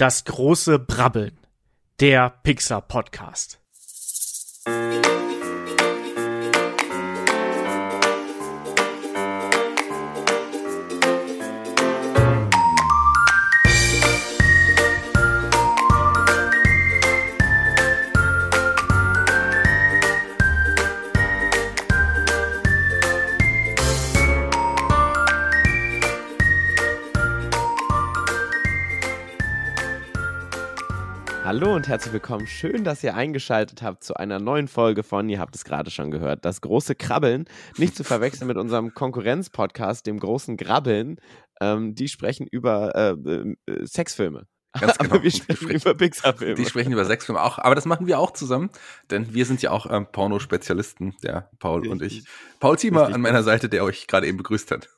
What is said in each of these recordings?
Das große Brabbeln. Der Pixar Podcast. Hallo und herzlich willkommen. Schön, dass ihr eingeschaltet habt zu einer neuen Folge von, ihr habt es gerade schon gehört, das große Krabbeln. Nicht zu verwechseln mit unserem Konkurrenz-Podcast, dem großen Grabbeln. Ähm, die sprechen über äh, äh, Sexfilme. Ganz genau. Aber wir sprechen, sprechen über Pixar-Filme. Die sprechen über Sexfilme auch, aber das machen wir auch zusammen, denn wir sind ja auch ähm, Pornospezialisten, der Paul und ich. Paul Ziemer Richtig. an meiner Seite, der euch gerade eben begrüßt hat.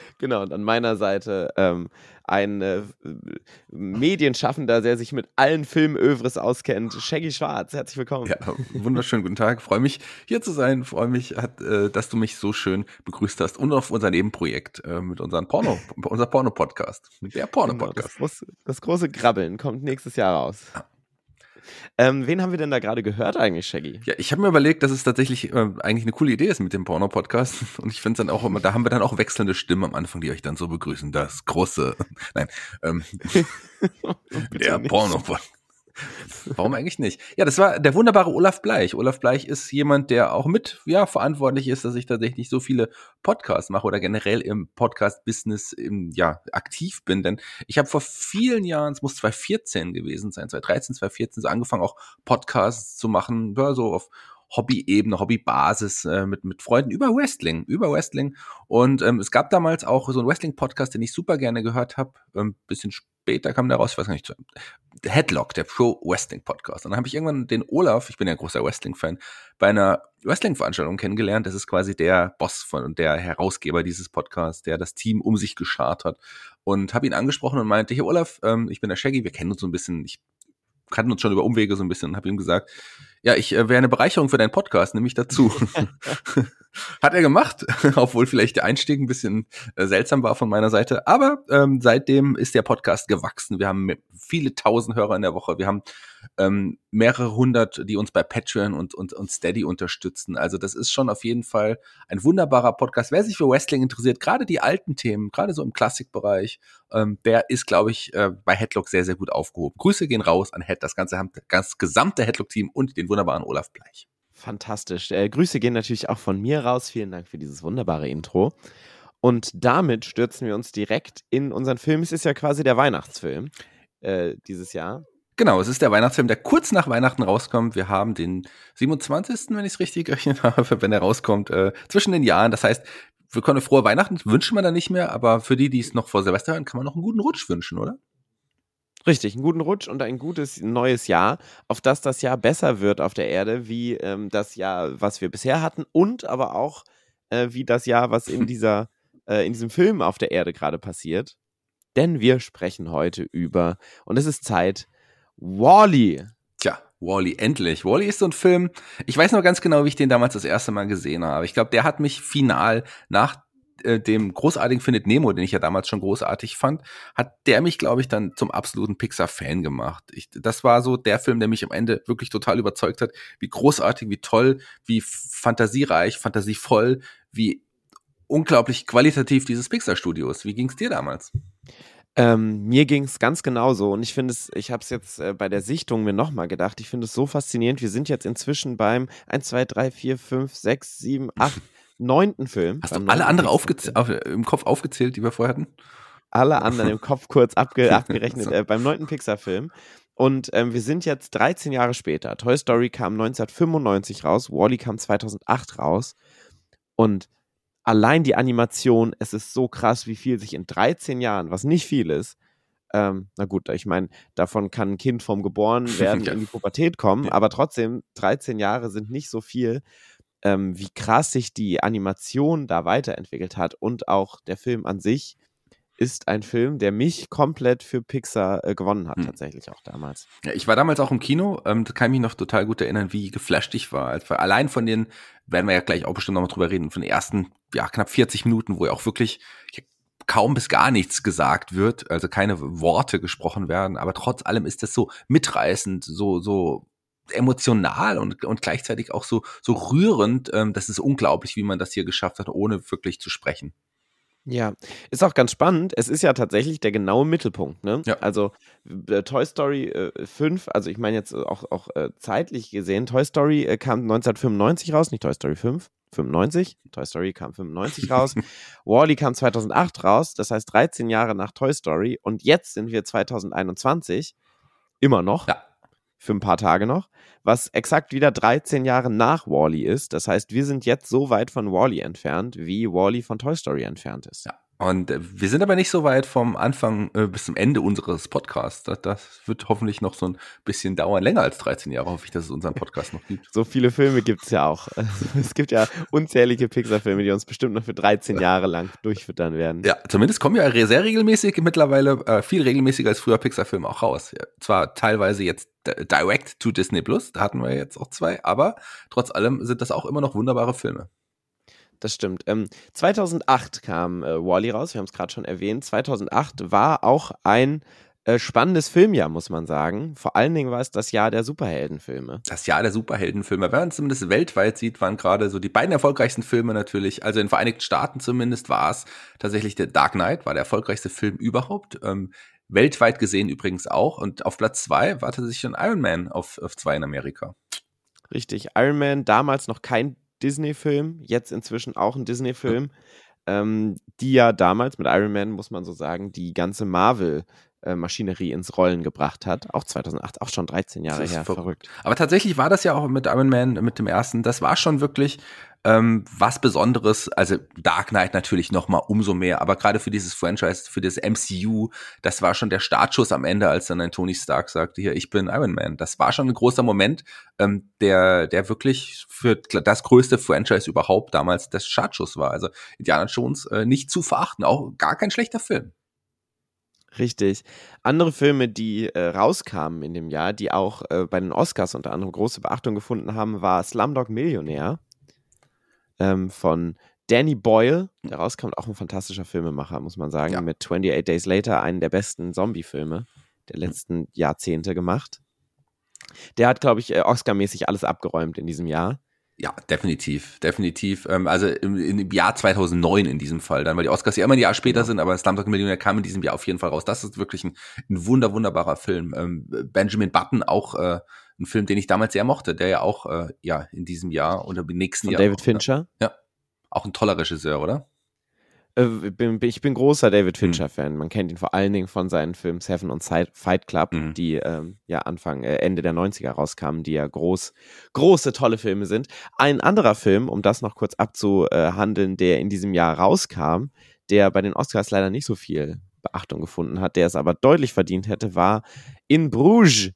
Genau, und an meiner Seite ähm, ein äh, Medienschaffender, der sich mit allen Filmövres auskennt, Shaggy Schwarz. Herzlich willkommen. Ja, wunderschönen guten Tag. Freue mich hier zu sein. Freue mich, hat, äh, dass du mich so schön begrüßt hast und auf unser Nebenprojekt äh, mit unserem Porno, unser Porno-Podcast, der Genau, das, Porno-Podcast. große, das große Grabbeln kommt nächstes Jahr raus. Ähm, wen haben wir denn da gerade gehört eigentlich, Shaggy? Ja, ich habe mir überlegt, dass es tatsächlich äh, eigentlich eine coole Idee ist mit dem Porno-Podcast. Und ich finde es dann auch immer, da haben wir dann auch wechselnde Stimmen am Anfang, die euch dann so begrüßen. Das große, nein, ähm, der. Porno-Podcast. Warum eigentlich nicht? Ja, das war der wunderbare Olaf Bleich. Olaf Bleich ist jemand, der auch mit, ja, verantwortlich ist, dass ich tatsächlich so viele Podcasts mache oder generell im Podcast-Business, ja, aktiv bin. Denn ich habe vor vielen Jahren, es muss 2014 gewesen sein, 2013, 2014, so angefangen, auch Podcasts zu machen, ja, so auf Hobby-Ebene, Hobbybasis äh, mit, mit Freunden über Wrestling, über Wrestling. Und ähm, es gab damals auch so einen Wrestling-Podcast, den ich super gerne gehört habe. Ähm, bisschen später kam der raus, ich weiß gar nicht, der Headlock, der Pro Wrestling Podcast. Und dann habe ich irgendwann den Olaf, ich bin ja ein großer Wrestling-Fan, bei einer Wrestling-Veranstaltung kennengelernt. Das ist quasi der Boss von und der Herausgeber dieses Podcasts, der das Team um sich geschart hat. Und habe ihn angesprochen und meinte, hier Olaf, ähm, ich bin der Shaggy, wir kennen uns so ein bisschen, ich kannten uns schon über Umwege so ein bisschen und habe ihm gesagt, ja, ich äh, wäre eine Bereicherung für deinen Podcast, nehme ich dazu. Hat er gemacht, obwohl vielleicht der Einstieg ein bisschen äh, seltsam war von meiner Seite. Aber ähm, seitdem ist der Podcast gewachsen. Wir haben viele tausend Hörer in der Woche. Wir haben ähm, mehrere hundert, die uns bei Patreon und, und, und Steady unterstützen. Also das ist schon auf jeden Fall ein wunderbarer Podcast. Wer sich für Wrestling interessiert, gerade die alten Themen, gerade so im Klassikbereich, ähm, der ist, glaube ich, äh, bei Headlock sehr, sehr gut aufgehoben. Grüße gehen raus an Head, das ganze, das gesamte Headlock-Team und den wunderbaren Olaf Bleich. Fantastisch. Äh, Grüße gehen natürlich auch von mir raus. Vielen Dank für dieses wunderbare Intro. Und damit stürzen wir uns direkt in unseren Film. Es ist ja quasi der Weihnachtsfilm äh, dieses Jahr. Genau, es ist der Weihnachtsfilm, der kurz nach Weihnachten rauskommt. Wir haben den 27., wenn ich es richtig gerechnet habe, wenn er rauskommt, äh, zwischen den Jahren. Das heißt, wir können frohe Weihnachten wünschen wir da nicht mehr, aber für die, die es noch vor Silvester hören, kann man noch einen guten Rutsch wünschen, oder? Richtig, einen guten Rutsch und ein gutes neues Jahr, auf das das Jahr besser wird auf der Erde, wie ähm, das Jahr, was wir bisher hatten und aber auch äh, wie das Jahr, was in dieser äh, in diesem Film auf der Erde gerade passiert. Denn wir sprechen heute über und es ist Zeit Wally. Tja, Wally, endlich. Wally ist so ein Film. Ich weiß noch ganz genau, wie ich den damals das erste Mal gesehen habe. Ich glaube, der hat mich final nach äh, dem großartigen Findet Nemo, den ich ja damals schon großartig fand, hat der mich, glaube ich, dann zum absoluten Pixar-Fan gemacht. Ich, das war so der Film, der mich am Ende wirklich total überzeugt hat, wie großartig, wie toll, wie fantasiereich, fantasievoll, wie unglaublich qualitativ dieses Pixar-Studio ist. Wie ging es dir damals? Ähm, mir ging es ganz genauso und ich finde es, ich habe es jetzt äh, bei der Sichtung mir nochmal gedacht, ich finde es so faszinierend. Wir sind jetzt inzwischen beim 1, 2, 3, 4, 5, 6, 7, 8, neunten Film. Hast du alle anderen auf, im Kopf aufgezählt, die wir vorher hatten? Alle anderen im Kopf kurz abge abgerechnet äh, beim neunten Pixar-Film. Und ähm, wir sind jetzt 13 Jahre später. Toy Story kam 1995 raus, Wally kam 2008 raus. Und allein die Animation, es ist so krass, wie viel sich in 13 Jahren, was nicht viel ist, ähm, na gut, ich meine, davon kann ein Kind vom geboren werden Ja. in die Pubertät kommen, Ja. aber trotzdem, 13 Jahre sind nicht so viel, ähm, wie krass sich die Animation da weiterentwickelt hat und auch der Film an sich ist ein Film, der mich komplett für Pixar äh, gewonnen hat, Hm. tatsächlich auch damals. Ja, ich war damals auch im Kino, ähm, da kann ich mich noch total gut erinnern, wie geflasht ich war. Also allein von den, werden wir ja gleich auch bestimmt noch mal drüber reden, von den ersten, ja, knapp 40 Minuten, wo er auch wirklich, ich kaum bis gar nichts gesagt wird, also keine Worte gesprochen werden, aber trotz allem ist das so mitreißend, so, so emotional und, und gleichzeitig auch so, so rührend. Ähm, das ist unglaublich, wie man das hier geschafft hat, ohne wirklich zu sprechen. Ja, ist auch ganz spannend. Es ist ja tatsächlich der genaue Mittelpunkt. Ne? Ja. Also äh, Toy Story äh, 5, also ich meine jetzt auch, auch äh, zeitlich gesehen, Toy Story äh, kam 1995 raus, nicht Toy Story 5, 95. Toy Story kam 95 raus. Wally kam 2008 raus, das heißt 13 Jahre nach Toy Story. Und jetzt sind wir 2021, immer noch. Ja für ein paar Tage noch, was exakt wieder 13 Jahre nach Wally ist. Das heißt, wir sind jetzt so weit von Wally entfernt, wie Wally von Toy Story entfernt ist. Ja. Und äh, wir sind aber nicht so weit vom Anfang äh, bis zum Ende unseres Podcasts. Das, das, wird hoffentlich noch so ein bisschen dauern. Länger als 13 Jahre hoffe ich, dass es unseren Podcast noch gibt. So viele Filme gibt es ja auch. es gibt ja unzählige Pixar-Filme, die uns bestimmt noch für 13 Jahre lang durchfüttern werden. Ja, zumindest kommen ja sehr regelmäßig mittlerweile, äh, viel regelmäßiger als früher Pixar-Filme auch raus. Ja, zwar teilweise jetzt direct to Disney Plus, da hatten wir jetzt auch zwei, aber trotz allem sind das auch immer noch wunderbare Filme das stimmt. Ähm, 2008 kam äh, Wally raus, wir haben es gerade schon erwähnt. 2008 war auch ein äh, spannendes Filmjahr, muss man sagen. Vor allen Dingen war es das Jahr der Superheldenfilme. Das Jahr der Superheldenfilme. Wenn man zumindest weltweit sieht, waren gerade so die beiden erfolgreichsten Filme natürlich. Also in den Vereinigten Staaten zumindest war es tatsächlich der Dark Knight, war der erfolgreichste Film überhaupt. Ähm, weltweit gesehen übrigens auch. Und auf Platz zwei war tatsächlich schon Iron Man auf, auf zwei in Amerika. Richtig. Iron Man, damals noch kein Disney-Film, jetzt inzwischen auch ein Disney-Film, ähm, die ja damals mit Iron Man, muss man so sagen, die ganze Marvel- Maschinerie ins Rollen gebracht hat. Auch 2008, auch schon 13 Jahre her, verrückt. Aber tatsächlich war das ja auch mit Iron Man, mit dem ersten, das war schon wirklich ähm, was Besonderes, also Dark Knight natürlich noch mal umso mehr, aber gerade für dieses Franchise, für das MCU, das war schon der Startschuss am Ende, als dann ein Tony Stark sagte, hier, ich bin Iron Man. Das war schon ein großer Moment, ähm, der, der wirklich für das größte Franchise überhaupt damals das Startschuss war. Also Indiana Jones äh, nicht zu verachten, auch gar kein schlechter Film. Richtig. Andere Filme, die äh, rauskamen in dem Jahr, die auch äh, bei den Oscars unter anderem große Beachtung gefunden haben, war Slumdog Millionär ähm, von Danny Boyle, der rauskommt, auch ein fantastischer Filmemacher, muss man sagen, ja. mit 28 Days Later, einen der besten Zombie-Filme der letzten Jahrzehnte gemacht. Der hat, glaube ich, äh, Oscar-mäßig alles abgeräumt in diesem Jahr. Ja, definitiv, definitiv. Ähm, also im, im, Jahr 2009 in diesem Fall dann, weil die Oscars ja immer ein Jahr später ja. sind, aber Slumdog Millionär kam in diesem Jahr auf jeden Fall raus. Das ist wirklich ein, ein wunder, wunderbarer Film. Ähm, Benjamin Button auch äh, ein Film, den ich damals sehr mochte, der ja auch äh, ja in diesem Jahr oder im nächsten Von Jahr. David auch, Fincher? Ja. Auch ein toller Regisseur, oder? Äh, bin, ich bin großer David Fincher-Fan. Man kennt ihn vor allen Dingen von seinen Filmen Seven und Fight Club, mhm. die ähm, ja Anfang, äh, Ende der 90er rauskamen, die ja groß, große, tolle Filme sind. Ein anderer Film, um das noch kurz abzuhandeln, der in diesem Jahr rauskam, der bei den Oscars leider nicht so viel Beachtung gefunden hat, der es aber deutlich verdient hätte, war In Bruges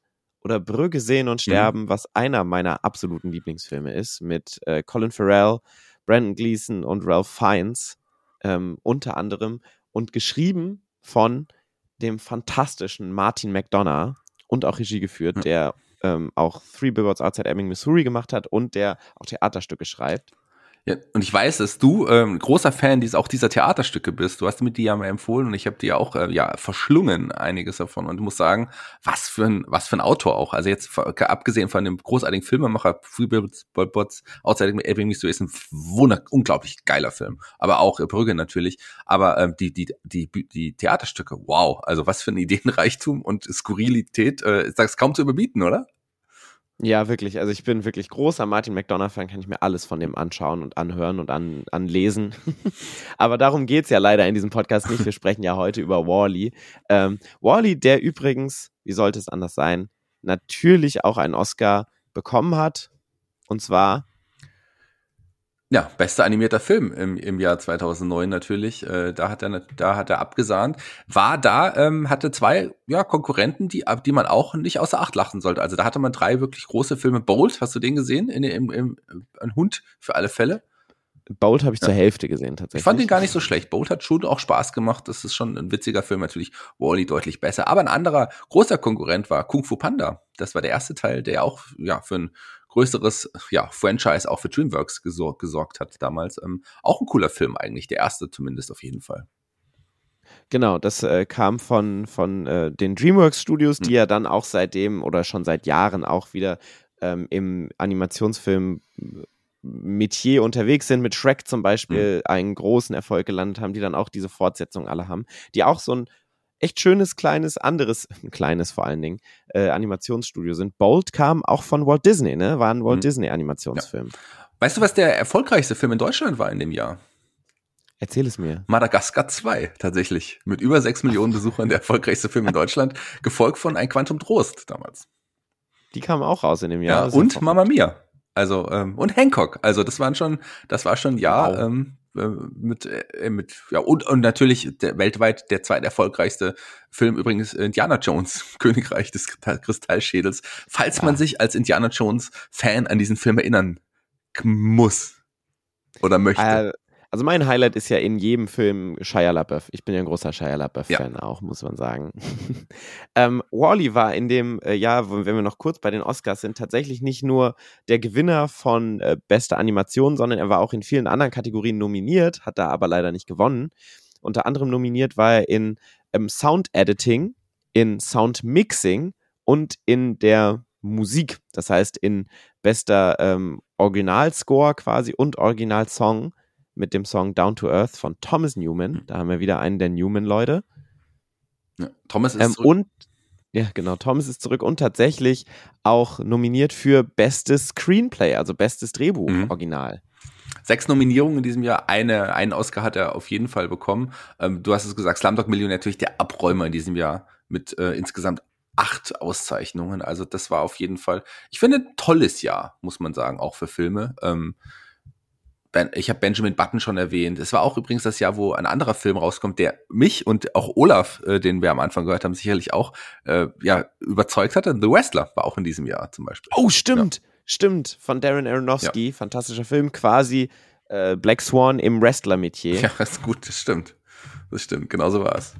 oder Brügge sehen und mhm. sterben, mhm. was einer meiner absoluten Lieblingsfilme ist, mit äh, Colin Farrell, Brandon Gleason und Ralph Fiennes ähm, unter anderem und geschrieben von dem fantastischen Martin McDonough und auch Regie geführt, mhm. der ähm, auch Three Billboards Outside Ebbing, Missouri gemacht hat und der auch Theaterstücke schreibt. Ja, und ich weiß, dass du ähm, großer Fan dies, auch dieser Theaterstücke bist. Du hast mir die ja mal empfohlen und ich habe dir auch äh, ja verschlungen einiges davon und ich muss sagen, was für ein was für ein Autor auch. Also jetzt abgesehen von dem großartigen Filmemacher Freebots Outside Ebbing Missouri ist ein wunder unglaublich geiler Film, aber auch Brügge natürlich, aber ähm, die die die die Theaterstücke, wow, also was für ein Ideenreichtum und Skurrilität, äh, ist das kaum zu überbieten, oder? Ja, wirklich. Also ich bin wirklich großer Martin McDonough-Fan, kann ich mir alles von dem anschauen und anhören und an, anlesen. Aber darum geht's ja leider in diesem Podcast nicht. Wir sprechen ja heute über Wally. Ähm, Wally, der übrigens, wie sollte es anders sein, natürlich auch einen Oscar bekommen hat. Und zwar ja, bester animierter Film im, im Jahr 2009 natürlich. Äh, da hat er, da hat er abgesahnt. War da, ähm, hatte zwei ja, Konkurrenten, die, die man auch nicht außer Acht lachen sollte. Also da hatte man drei wirklich große Filme. Bolt, hast du den gesehen? In, im, im, ein Hund für alle Fälle. Bolt habe ich ja. zur Hälfte gesehen tatsächlich. Ich fand ihn gar nicht so schlecht. Bolt hat schon auch Spaß gemacht. Das ist schon ein witziger Film, natürlich Wally deutlich besser. Aber ein anderer großer Konkurrent war Kung Fu Panda. Das war der erste Teil, der auch ja für ein größeres ja, Franchise auch für DreamWorks gesor gesorgt hat damals. Ähm, auch ein cooler Film eigentlich, der erste zumindest auf jeden Fall. Genau, das äh, kam von, von äh, den DreamWorks Studios, die Mhm. ja dann auch seitdem oder schon seit Jahren auch wieder ähm, im Animationsfilm Metier unterwegs sind, mit Shrek zum Beispiel einen großen Erfolg gelandet haben, die dann auch diese Fortsetzung alle haben, die auch so ein echt schönes, kleines, anderes, kleines vor allen Dingen, äh, Animationsstudio sind. Bolt kam auch von Walt Disney, ne? War ein Walt Mhm. Disney Animationsfilm. Weißt du, was der erfolgreichste Film in Deutschland war in dem Jahr? Erzähl es mir. Madagaskar 2, tatsächlich. Mit über sechs Millionen Besuchern der erfolgreichste Film in Deutschland, gefolgt von Ein Quantum Trost damals. Die kamen auch raus in dem Ja, Jahr. Ist und ja Mamma Mia. Also, ähm, und Hancock. Also, das waren schon, das war schon, ja, Wow. ähm, äh, mit, äh, mit, ja, und, und natürlich der, weltweit der zweiterfolgreichste Film übrigens Indiana Jones, Königreich des Kristall- Kristallschädels. Falls man Ja. sich als Indiana Jones Fan an diesen Film erinnern muss. Oder möchte. Äh, also mein Highlight ist ja in jedem Film Shia LaBeouf. Ich bin ja ein großer Shia LaBeouf-Fan auch, muss man sagen. ähm, Wally war in dem äh, Jahr, wenn wir noch kurz bei den Oscars sind, tatsächlich nicht nur der Gewinner von äh, bester Animation, sondern er war auch in vielen anderen Kategorien nominiert, hat da aber leider nicht gewonnen. Unter anderem nominiert war er in ähm, Sound Editing, in Sound Mixing und in der Musik. Das heißt in bester ähm, Originalscore quasi und Originalsong mit dem Song Down to Earth von Thomas Newman. Da haben wir wieder einen der Newman-Leute. ja. Thomas ist Ähm, zurück. und ja, genau, Thomas ist zurück und tatsächlich auch nominiert für bestes Screenplay, also bestes Drehbuch, Mhm. Original. Sechs Nominierungen in diesem Jahr. Eine, einen Oscar hat er auf jeden Fall bekommen. Ähm, du hast es gesagt, Slumdog Millionär natürlich der Abräumer in diesem Jahr mit äh, insgesamt acht Auszeichnungen. Also das war auf jeden Fall, ich finde, ein tolles Jahr, muss man sagen, auch für Filme. Ähm, Ben, ich habe Benjamin Button schon erwähnt. Es war auch übrigens das Jahr, wo ein anderer Film rauskommt, der mich und auch Olaf, äh, den wir am Anfang gehört haben, sicherlich auch äh, ja, überzeugt hatte. The Wrestler war auch in diesem Jahr zum Beispiel. Oh, stimmt, stimmt. Von Darren Aronofsky, fantastischer Film, quasi äh, Black Swan im Wrestler-Metier. Ja, ist gut, das stimmt. Das stimmt, genau so war es.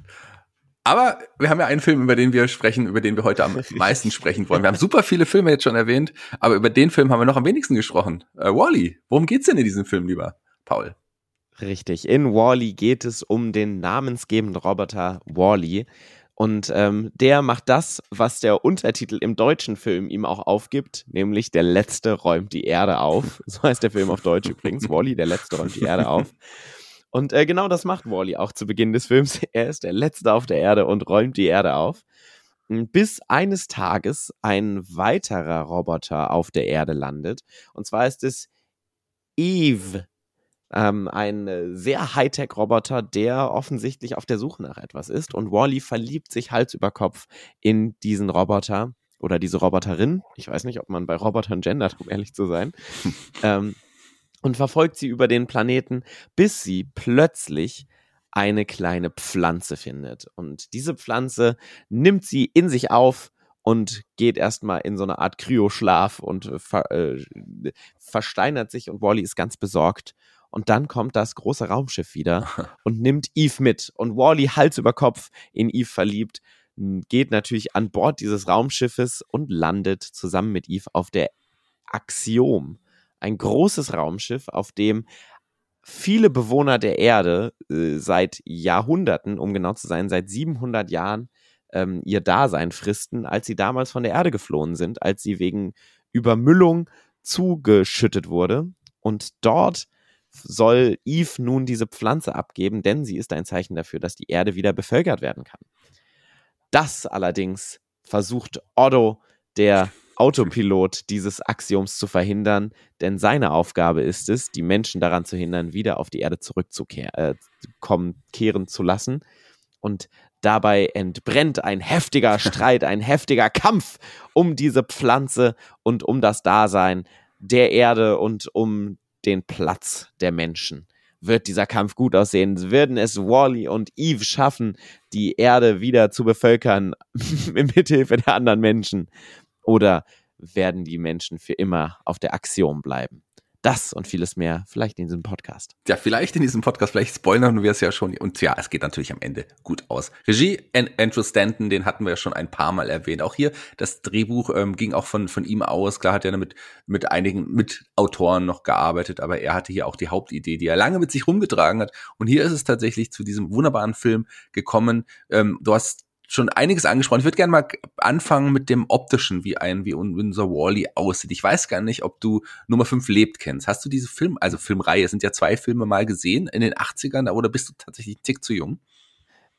Aber wir haben ja einen Film, über den wir sprechen, über den wir heute am meisten sprechen wollen. Wir haben super viele Filme jetzt schon erwähnt, aber über den Film haben wir noch am wenigsten gesprochen. Äh, Wally, worum geht's denn in diesem Film, lieber Paul? Richtig. In Wally geht es um den namensgebenden Roboter Wally. Und ähm, der macht das, was der Untertitel im deutschen Film ihm auch aufgibt, nämlich der Letzte räumt die Erde auf. So heißt der Film auf Deutsch übrigens. Wally, der Letzte räumt die Erde auf. Und äh, genau das macht Wally auch zu Beginn des Films. Er ist der Letzte auf der Erde und räumt die Erde auf. Bis eines Tages ein weiterer Roboter auf der Erde landet. Und zwar ist es Eve, ähm, ein äh, sehr Hightech-Roboter, der offensichtlich auf der Suche nach etwas ist. Und Wally verliebt sich Hals über Kopf in diesen Roboter oder diese Roboterin. Ich weiß nicht, ob man bei Robotern gendert, um ehrlich zu sein. ähm, und verfolgt sie über den Planeten, bis sie plötzlich eine kleine Pflanze findet. Und diese Pflanze nimmt sie in sich auf und geht erstmal in so eine Art Kryoschlaf und äh, ver, äh, versteinert sich und Wally ist ganz besorgt. Und dann kommt das große Raumschiff wieder und nimmt Eve mit. Und Wally, Hals über Kopf, in Eve verliebt, geht natürlich an Bord dieses Raumschiffes und landet zusammen mit Eve auf der Axiom. Ein großes Raumschiff, auf dem viele Bewohner der Erde äh, seit Jahrhunderten, um genau zu sein, seit 700 Jahren ähm, ihr Dasein fristen, als sie damals von der Erde geflohen sind, als sie wegen Übermüllung zugeschüttet wurde. Und dort soll Eve nun diese Pflanze abgeben, denn sie ist ein Zeichen dafür, dass die Erde wieder bevölkert werden kann. Das allerdings versucht Otto, der Autopilot dieses Axioms zu verhindern, denn seine Aufgabe ist es, die Menschen daran zu hindern, wieder auf die Erde zurückzukehren, äh, kommen, kehren zu lassen. Und dabei entbrennt ein heftiger Streit, ein heftiger Kampf um diese Pflanze und um das Dasein der Erde und um den Platz der Menschen. Wird dieser Kampf gut aussehen? Würden es Wally und Eve schaffen, die Erde wieder zu bevölkern mit Hilfe der anderen Menschen? Oder werden die Menschen für immer auf der Axiom bleiben? Das und vieles mehr, vielleicht in diesem Podcast. Ja, vielleicht in diesem Podcast, vielleicht spoilern wir es ja schon. Und ja, es geht natürlich am Ende gut aus. Regie Andrew Stanton, den hatten wir ja schon ein paar Mal erwähnt. Auch hier, das Drehbuch ähm, ging auch von, von ihm aus. Klar hat er mit, mit einigen Mitautoren noch gearbeitet, aber er hatte hier auch die Hauptidee, die er lange mit sich rumgetragen hat. Und hier ist es tatsächlich zu diesem wunderbaren Film gekommen. Ähm, du hast schon einiges angesprochen. Ich würde gerne mal anfangen mit dem optischen, wie ein wie unser Wally aussieht. Ich weiß gar nicht, ob du Nummer 5 lebt kennst. Hast du diese Film, also Filmreihe, sind ja zwei Filme mal gesehen in den 80ern oder bist du tatsächlich ein Tick zu jung?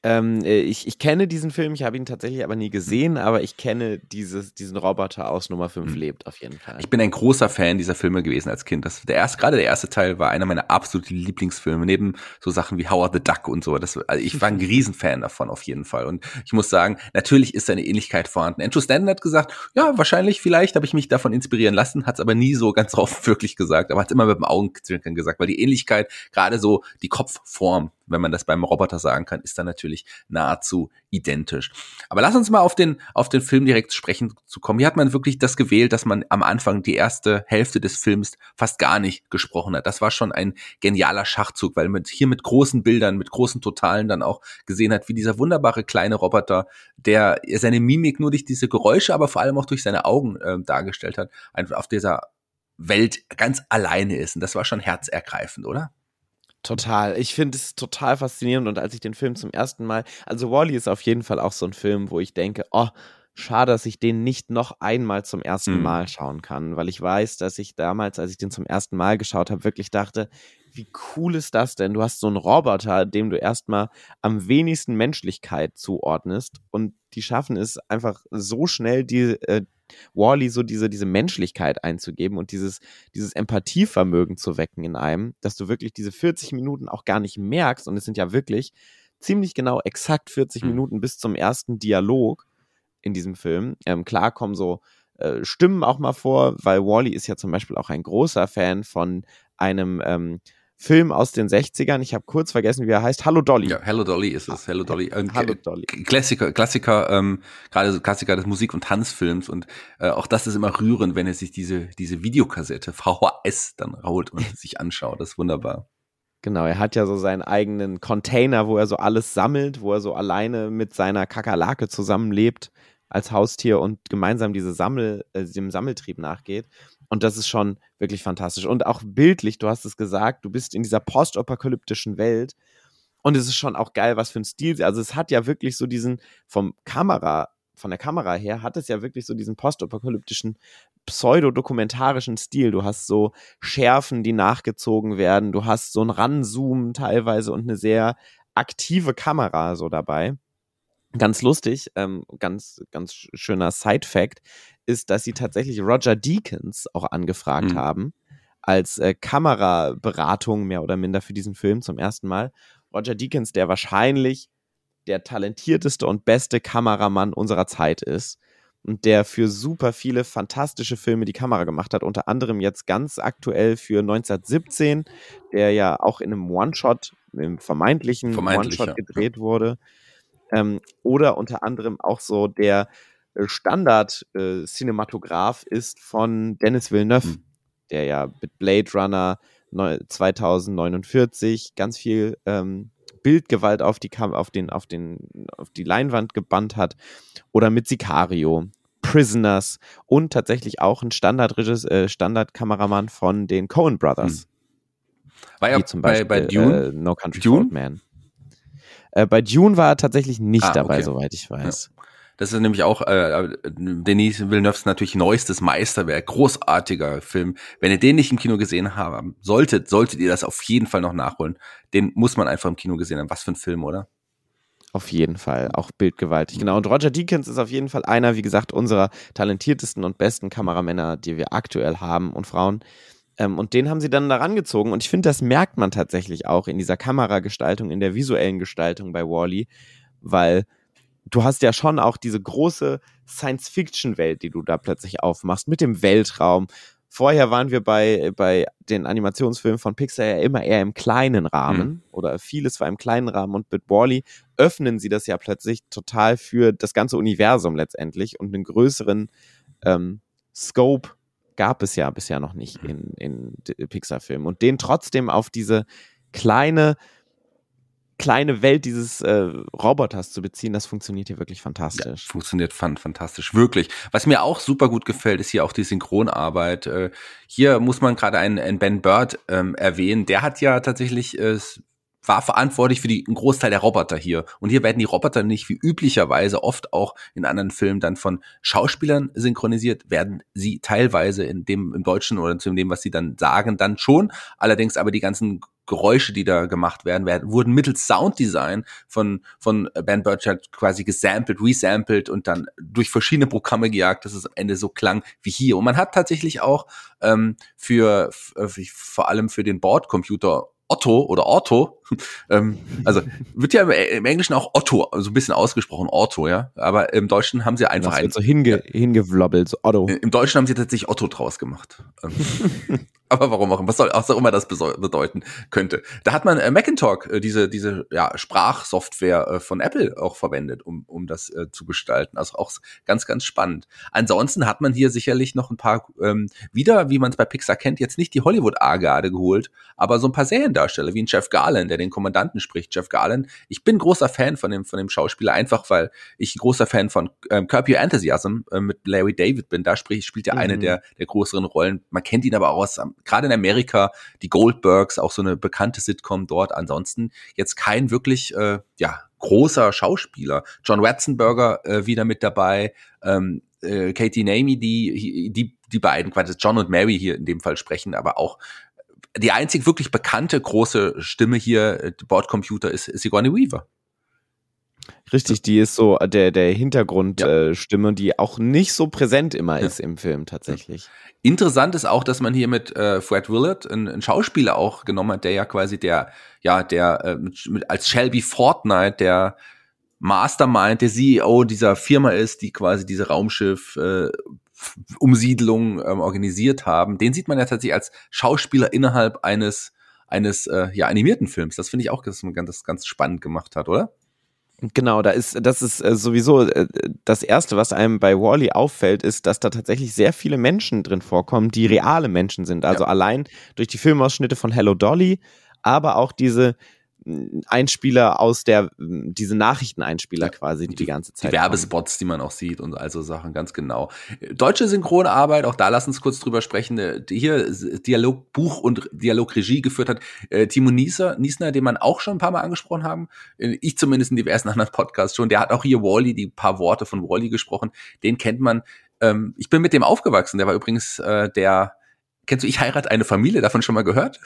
Ähm, äh, ich, ich kenne diesen Film, ich habe ihn tatsächlich aber nie gesehen, aber ich kenne dieses, diesen Roboter aus Nummer 5 mhm. lebt auf jeden Fall. Ich bin ein großer Fan dieser Filme gewesen als Kind. Das, der erste, gerade der erste Teil war einer meiner absoluten Lieblingsfilme, neben so Sachen wie Howard the Duck und so. Das, also ich war ein Riesenfan davon auf jeden Fall. Und ich muss sagen, natürlich ist eine Ähnlichkeit vorhanden. Andrew Stanton hat gesagt, ja, wahrscheinlich, vielleicht habe ich mich davon inspirieren lassen, hat es aber nie so ganz drauf wirklich gesagt, aber hat immer mit dem Augenzwinkern gesagt, weil die Ähnlichkeit, gerade so die Kopfform, wenn man das beim Roboter sagen kann, ist dann natürlich nahezu identisch. Aber lass uns mal auf den, auf den Film direkt sprechen zu kommen. Hier hat man wirklich das gewählt, dass man am Anfang die erste Hälfte des Films fast gar nicht gesprochen hat. Das war schon ein genialer Schachzug, weil man hier mit großen Bildern, mit großen Totalen dann auch gesehen hat, wie dieser wunderbare kleine Roboter, der seine Mimik nur durch diese Geräusche, aber vor allem auch durch seine Augen äh, dargestellt hat, einfach auf dieser Welt ganz alleine ist. Und das war schon herzergreifend, oder? Total. Ich finde es total faszinierend und als ich den Film zum ersten Mal, also Wally ist auf jeden Fall auch so ein Film, wo ich denke, oh, schade, dass ich den nicht noch einmal zum ersten mhm. Mal schauen kann, weil ich weiß, dass ich damals, als ich den zum ersten Mal geschaut habe, wirklich dachte, wie cool ist das denn? Du hast so einen Roboter, dem du erstmal am wenigsten Menschlichkeit zuordnest und die schaffen es einfach so schnell, die, äh, Wally so diese, diese Menschlichkeit einzugeben und dieses, dieses Empathievermögen zu wecken in einem, dass du wirklich diese 40 Minuten auch gar nicht merkst und es sind ja wirklich ziemlich genau exakt 40 mhm. Minuten bis zum ersten Dialog in diesem Film. Ähm, klar kommen so äh, Stimmen auch mal vor, weil Wally ist ja zum Beispiel auch ein großer Fan von einem ähm, Film aus den 60ern. Ich habe kurz vergessen, wie er heißt. Hallo Dolly. Ja, Hello Dolly ist es. Hello Dolly. Ein Hallo Dolly. Klassiker, Klassiker, ähm, gerade Klassiker des Musik- und Tanzfilms. Und äh, auch das ist immer rührend, wenn er sich diese, diese Videokassette VHS dann holt und sich anschaut. Das ist wunderbar. Genau, er hat ja so seinen eigenen Container, wo er so alles sammelt, wo er so alleine mit seiner Kakerlake zusammenlebt als Haustier und gemeinsam diese Sammel, äh, dem Sammeltrieb nachgeht. Und das ist schon wirklich fantastisch. Und auch bildlich, du hast es gesagt, du bist in dieser postapokalyptischen Welt. Und es ist schon auch geil, was für ein Stil. Also es hat ja wirklich so diesen, vom Kamera, von der Kamera her, hat es ja wirklich so diesen postapokalyptischen, pseudodokumentarischen Stil. Du hast so Schärfen, die nachgezogen werden. Du hast so ein Ranzoomen teilweise und eine sehr aktive Kamera so dabei. Ganz lustig, ähm, ganz, ganz schöner Side-Fact ist, dass sie tatsächlich Roger Deakins auch angefragt mhm. haben als äh, Kameraberatung mehr oder minder für diesen Film zum ersten Mal. Roger Deakins, der wahrscheinlich der talentierteste und beste Kameramann unserer Zeit ist und der für super viele fantastische Filme die Kamera gemacht hat, unter anderem jetzt ganz aktuell für 1917, der ja auch in einem One-Shot, im vermeintlichen Vermeintlich, One-Shot gedreht ja. wurde ähm, oder unter anderem auch so der äh, Standard-Cinematograph äh, ist von Dennis Villeneuve, mhm. der ja mit Blade Runner 2049 ganz viel ähm, Bildgewalt auf die, Kam auf, den, auf, den, auf die Leinwand gebannt hat oder mit Sicario, Prisoners und tatsächlich auch ein Standard-Kameramann äh, Standard von den Coen Brothers. Hm. War ja zum Beispiel, bei, bei Dune? Äh, no Country Dune? for Man. Äh, bei Dune war er tatsächlich nicht ah, dabei, okay. soweit ich weiß. Ja. Das ist nämlich auch äh, Denis Villeneuve's natürlich neuestes Meisterwerk, großartiger Film. Wenn ihr den nicht im Kino gesehen haben solltet, solltet ihr das auf jeden Fall noch nachholen. Den muss man einfach im Kino gesehen haben. Was für ein Film, oder? Auf jeden Fall, auch bildgewaltig. Genau. Und Roger Deakins ist auf jeden Fall einer, wie gesagt, unserer talentiertesten und besten Kameramänner, die wir aktuell haben und Frauen. Ähm, und den haben sie dann da rangezogen. Und ich finde, das merkt man tatsächlich auch in dieser Kameragestaltung, in der visuellen Gestaltung bei Wally, weil du hast ja schon auch diese große Science-Fiction-Welt, die du da plötzlich aufmachst, mit dem Weltraum. Vorher waren wir bei, bei den Animationsfilmen von Pixar ja immer eher im kleinen Rahmen mhm. oder vieles war im kleinen Rahmen und mit Wally öffnen sie das ja plötzlich total für das ganze Universum letztendlich und einen größeren ähm, Scope gab es ja bisher noch nicht in, in Pixar-Filmen. Und den trotzdem auf diese kleine, kleine Welt dieses äh, Roboters zu beziehen, das funktioniert hier wirklich fantastisch. Ja, funktioniert fan fantastisch, wirklich. Was mir auch super gut gefällt, ist hier auch die Synchronarbeit. Äh, hier muss man gerade einen, einen Ben Bird ähm, erwähnen. Der hat ja tatsächlich äh, war verantwortlich für die, einen Großteil der Roboter hier. Und hier werden die Roboter nicht wie üblicherweise oft auch in anderen Filmen dann von Schauspielern synchronisiert, werden sie teilweise in dem, im Deutschen oder zu dem, was sie dann sagen, dann schon. Allerdings aber die ganzen Geräusche, die da gemacht werden, werden wurden mittels Sounddesign von, von Ben Burchard quasi gesampelt, resampled und dann durch verschiedene Programme gejagt, dass es am Ende so klang wie hier. Und man hat tatsächlich auch ähm, für, für vor allem für den Bordcomputer Otto oder Otto, ähm, also wird ja im, Englischen auch Otto, so ein bisschen ausgesprochen, Otto, ja. Aber im Deutschen haben sie einfach ein. so hinge, ja. hingevlobbelt, so Otto. Im Deutschen haben sie tatsächlich Otto draus gemacht. Ähm, aber warum auch, was soll auch immer das bedeuten könnte. Da hat man äh, Macintalk, äh, diese, diese ja, Sprachsoftware äh, von Apple auch verwendet, um, um das äh, zu gestalten. Also auch ganz, ganz spannend. Ansonsten hat man hier sicherlich noch ein paar, ähm, wieder, wie man es bei Pixar kennt, jetzt nicht die Hollywood-A-Garde geholt, aber so ein paar Seriendarsteller, wie ein Jeff Garland, der den Kommandanten spricht. Jeff Garland, ich bin großer Fan von dem, von dem Schauspieler, einfach weil ich ein großer Fan von ähm, Curb Your Enthusiasm äh, mit Larry David bin. Da spricht, spielt er mhm. eine der, der größeren Rollen. Man kennt ihn aber auch aus gerade in Amerika, die Goldbergs, auch so eine bekannte Sitcom dort. Ansonsten jetzt kein wirklich, äh, ja, großer Schauspieler. John Ratzenberger äh, wieder mit dabei, ähm, äh, Katie Namey, die, die, die beiden, quasi John und Mary hier in dem Fall sprechen, aber auch die einzig wirklich bekannte große Stimme hier, äh, Bordcomputer, ist Sigourney Weaver. Richtig, die ist so der, der Hintergrundstimme, ja. äh, die auch nicht so präsent immer ja. ist im Film tatsächlich. Interessant ist auch, dass man hier mit äh, Fred Willard einen, einen Schauspieler auch genommen hat, der ja quasi der, ja, der äh, mit, als Shelby Fortnite, der Mastermind, der CEO dieser Firma ist, die quasi diese Raumschiff äh, Umsiedlung ähm, organisiert haben. Den sieht man ja tatsächlich als Schauspieler innerhalb eines eines äh, ja animierten Films. Das finde ich auch, dass man das ganz spannend gemacht hat, oder? Genau, da ist, das ist äh, sowieso äh, das erste, was einem bei Wally auffällt, ist, dass da tatsächlich sehr viele Menschen drin vorkommen, die reale Menschen sind. Also ja. allein durch die Filmausschnitte von Hello Dolly, aber auch diese Einspieler aus der, diese Nachrichteneinspieler ja, quasi, die die ganze Zeit. Die Werbespots, die man auch sieht und also Sachen, ganz genau. Deutsche Synchronarbeit, auch da lass uns kurz drüber sprechen, äh, hier Dialogbuch und Dialogregie geführt hat, äh, Timo Niesner, Niesner, den man auch schon ein paar Mal angesprochen haben, äh, ich zumindest in diversen anderen Podcasts schon, der hat auch hier Wally, die paar Worte von Wally gesprochen, den kennt man. Ähm, ich bin mit dem aufgewachsen, der war übrigens der, kennst du, ich heirate eine Familie, davon schon mal gehört?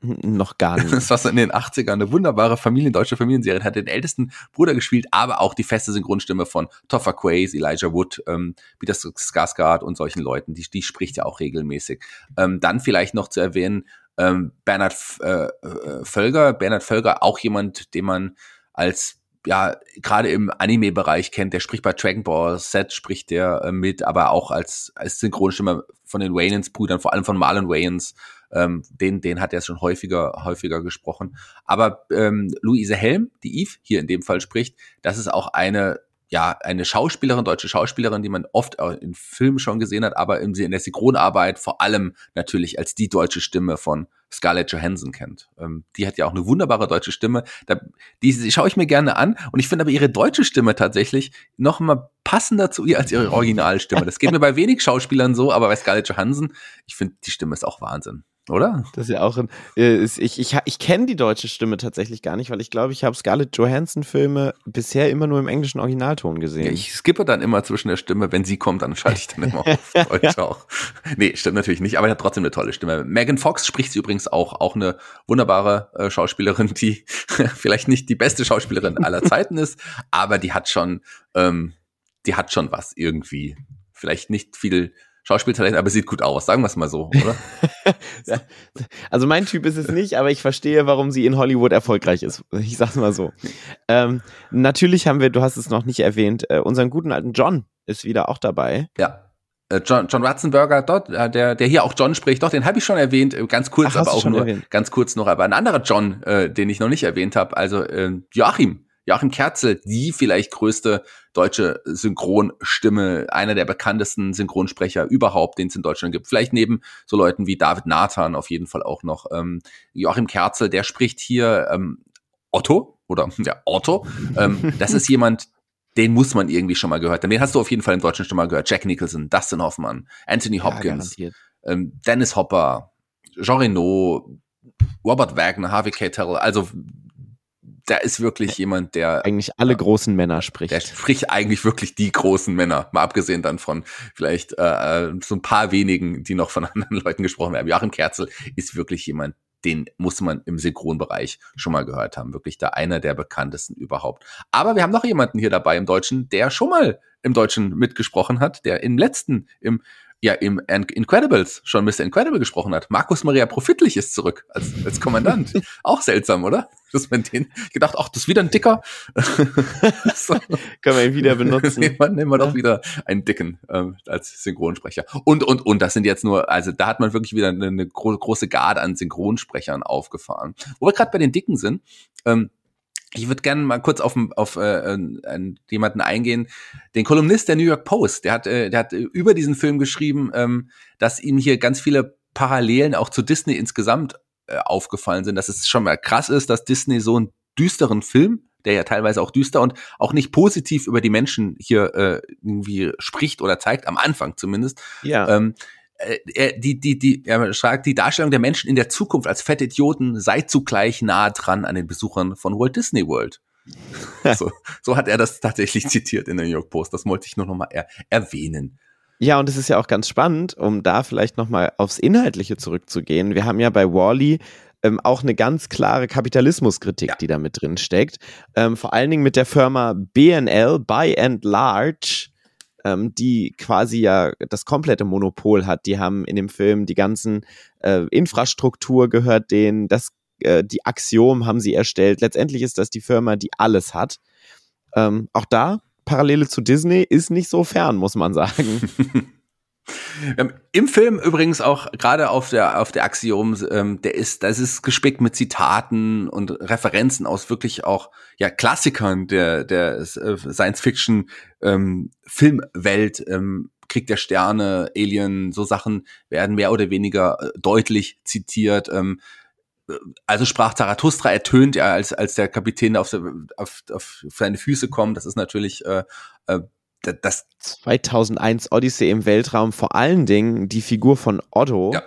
Noch gar nicht. Das war so in den 80ern eine wunderbare Familien, deutsche Familienserie, hat den ältesten Bruder gespielt, aber auch die feste Synchronstimme von Topher Quays, Elijah Wood, ähm, Peter Skarsgård und solchen Leuten, die, die spricht ja auch regelmäßig. Ähm, dann vielleicht noch zu erwähnen, ähm, Bernhard äh, äh, Völger, Bernhard Völger, auch jemand, den man als ja, gerade im Anime-Bereich kennt, der spricht bei Dragon Ball Z, spricht der äh, mit, aber auch als, als Synchronstimme von den Wayans-Brüdern, vor allem von Marlon Wayans, ähm, den, den hat er schon häufiger, häufiger gesprochen. Aber ähm, Luise Helm, die Eve hier in dem Fall spricht, das ist auch eine ja, eine Schauspielerin, deutsche Schauspielerin, die man oft in Filmen schon gesehen hat, aber in der Synchronarbeit vor allem natürlich als die deutsche Stimme von Scarlett Johansson kennt. Ähm, die hat ja auch eine wunderbare deutsche Stimme. Da, die, die schaue ich mir gerne an und ich finde aber ihre deutsche Stimme tatsächlich noch mal passender zu ihr als ihre Originalstimme. Das geht mir bei wenig Schauspielern so, aber bei Scarlett Johansson, ich finde, die Stimme ist auch Wahnsinn oder? Das ist ja auch ein. Äh, ich ich, ich kenne die deutsche Stimme tatsächlich gar nicht, weil ich glaube, ich habe Scarlett Johansson-Filme bisher immer nur im englischen Originalton gesehen. Ja, ich skippe dann immer zwischen der Stimme, wenn sie kommt, dann schalte ich dann immer auf Deutsch auch. Nee, stimmt natürlich nicht, aber er hat trotzdem eine tolle Stimme. Megan Fox spricht sie übrigens auch, auch eine wunderbare äh, Schauspielerin, die vielleicht nicht die beste Schauspielerin aller Zeiten ist, aber die hat schon, ähm, die hat schon was irgendwie. Vielleicht nicht viel Schauspieltalent, aber sieht gut aus, sagen wir es mal so, oder? also mein Typ ist es nicht, aber ich verstehe, warum sie in Hollywood erfolgreich ist. Ich sag's mal so. Ähm, natürlich haben wir, du hast es noch nicht erwähnt, äh, unseren guten alten John ist wieder auch dabei. Ja. Äh, John, John Ratzenberger dort, äh, der, der hier auch John spricht, doch, den habe ich schon erwähnt, äh, ganz kurz, Ach, aber auch nur erwähnt? ganz kurz noch, aber ein anderer John, den ich noch nicht erwähnt habe, also äh, Joachim Joachim Kerzel, die vielleicht größte deutsche Synchronstimme, einer der bekanntesten Synchronsprecher überhaupt, den es in Deutschland gibt. Vielleicht neben so Leuten wie David Nathan auf jeden Fall auch noch. Ähm, Joachim Kerzel, der spricht hier ähm, Otto oder ja, Otto. Ähm, das ist jemand, den muss man irgendwie schon mal gehört haben. Den hast du auf jeden Fall im Deutschen schon mal gehört. Jack Nicholson, Dustin Hoffmann, Anthony Hopkins, ja, ähm, Dennis Hopper, Jean Reno, Robert Wagner, Harvey Keitel. Also da ist wirklich jemand, der eigentlich alle äh, großen Männer spricht. Der spricht eigentlich wirklich die großen Männer, mal abgesehen dann von vielleicht äh, äh so ein paar wenigen, die noch von anderen Leuten gesprochen werden. Joachim Kerzel ist wirklich jemand, den muss man im Synchronbereich schon mal gehört haben. Wirklich da einer der bekanntesten überhaupt. Aber wir haben noch jemanden hier dabei im Deutschen, der schon mal im Deutschen mitgesprochen hat, der im letzten, im ja im Incredibles schon Mr. Incredible gesprochen hat. Markus Maria Profitlich ist zurück als, als Kommandant. Auch seltsam, oder? Dass man den gedacht, ach, das ist wieder ein Dicker. so. Können wir ihn wieder benutzen. nehmen, wir, nehmen wir doch wieder einen Dicken ähm, als Synchronsprecher. Und, und, und, das sind jetzt nur, also da hat man wirklich wieder eine, eine große Garde an Synchronsprechern aufgefahren. Wo wir gerade bei den Dicken sind, ähm, ich würde gerne mal kurz auf, auf äh, äh, jemanden eingehen, den Kolumnist der New York Post. Der hat, äh, der hat über diesen Film geschrieben, ähm, dass ihm hier ganz viele Parallelen auch zu Disney insgesamt äh, aufgefallen sind. Dass es schon mal krass ist, dass Disney so einen düsteren Film, der ja teilweise auch düster und auch nicht positiv über die Menschen hier äh, irgendwie spricht oder zeigt, am Anfang zumindest, ja. ähm, äh, die, die, die, er sagt, die Darstellung der Menschen in der Zukunft als fette Idioten sei zugleich nah dran an den Besuchern von Walt Disney World. so, so hat er das tatsächlich zitiert in der New York Post. Das wollte ich nur noch mal er erwähnen. Ja, und es ist ja auch ganz spannend, um da vielleicht noch mal aufs Inhaltliche zurückzugehen. Wir haben ja bei Wally ähm, auch eine ganz klare Kapitalismuskritik, ja. die da mit drin steckt. Ähm, vor allen Dingen mit der Firma BNL, By and Large, ähm, die quasi ja das komplette Monopol hat. Die haben in dem Film die ganzen äh, Infrastruktur gehört denen, das, äh, die Axiom haben sie erstellt. Letztendlich ist das die Firma, die alles hat. Ähm, auch da, Parallele zu Disney, ist nicht so fern, muss man sagen. Ähm, Im Film übrigens auch gerade auf der auf der Axiom, ähm, der ist, das ist gespickt mit Zitaten und Referenzen aus wirklich auch ja Klassikern der der äh, Science Fiction ähm, Filmwelt. Ähm, Krieg der Sterne, Alien, so Sachen werden mehr oder weniger äh, deutlich zitiert. Ähm, also sprach Zarathustra ertönt ja, als, als der Kapitän auf, auf, auf seine Füße kommt. Das ist natürlich äh, äh, das 2001 Odyssey im Weltraum, vor allen Dingen die Figur von Otto, ja.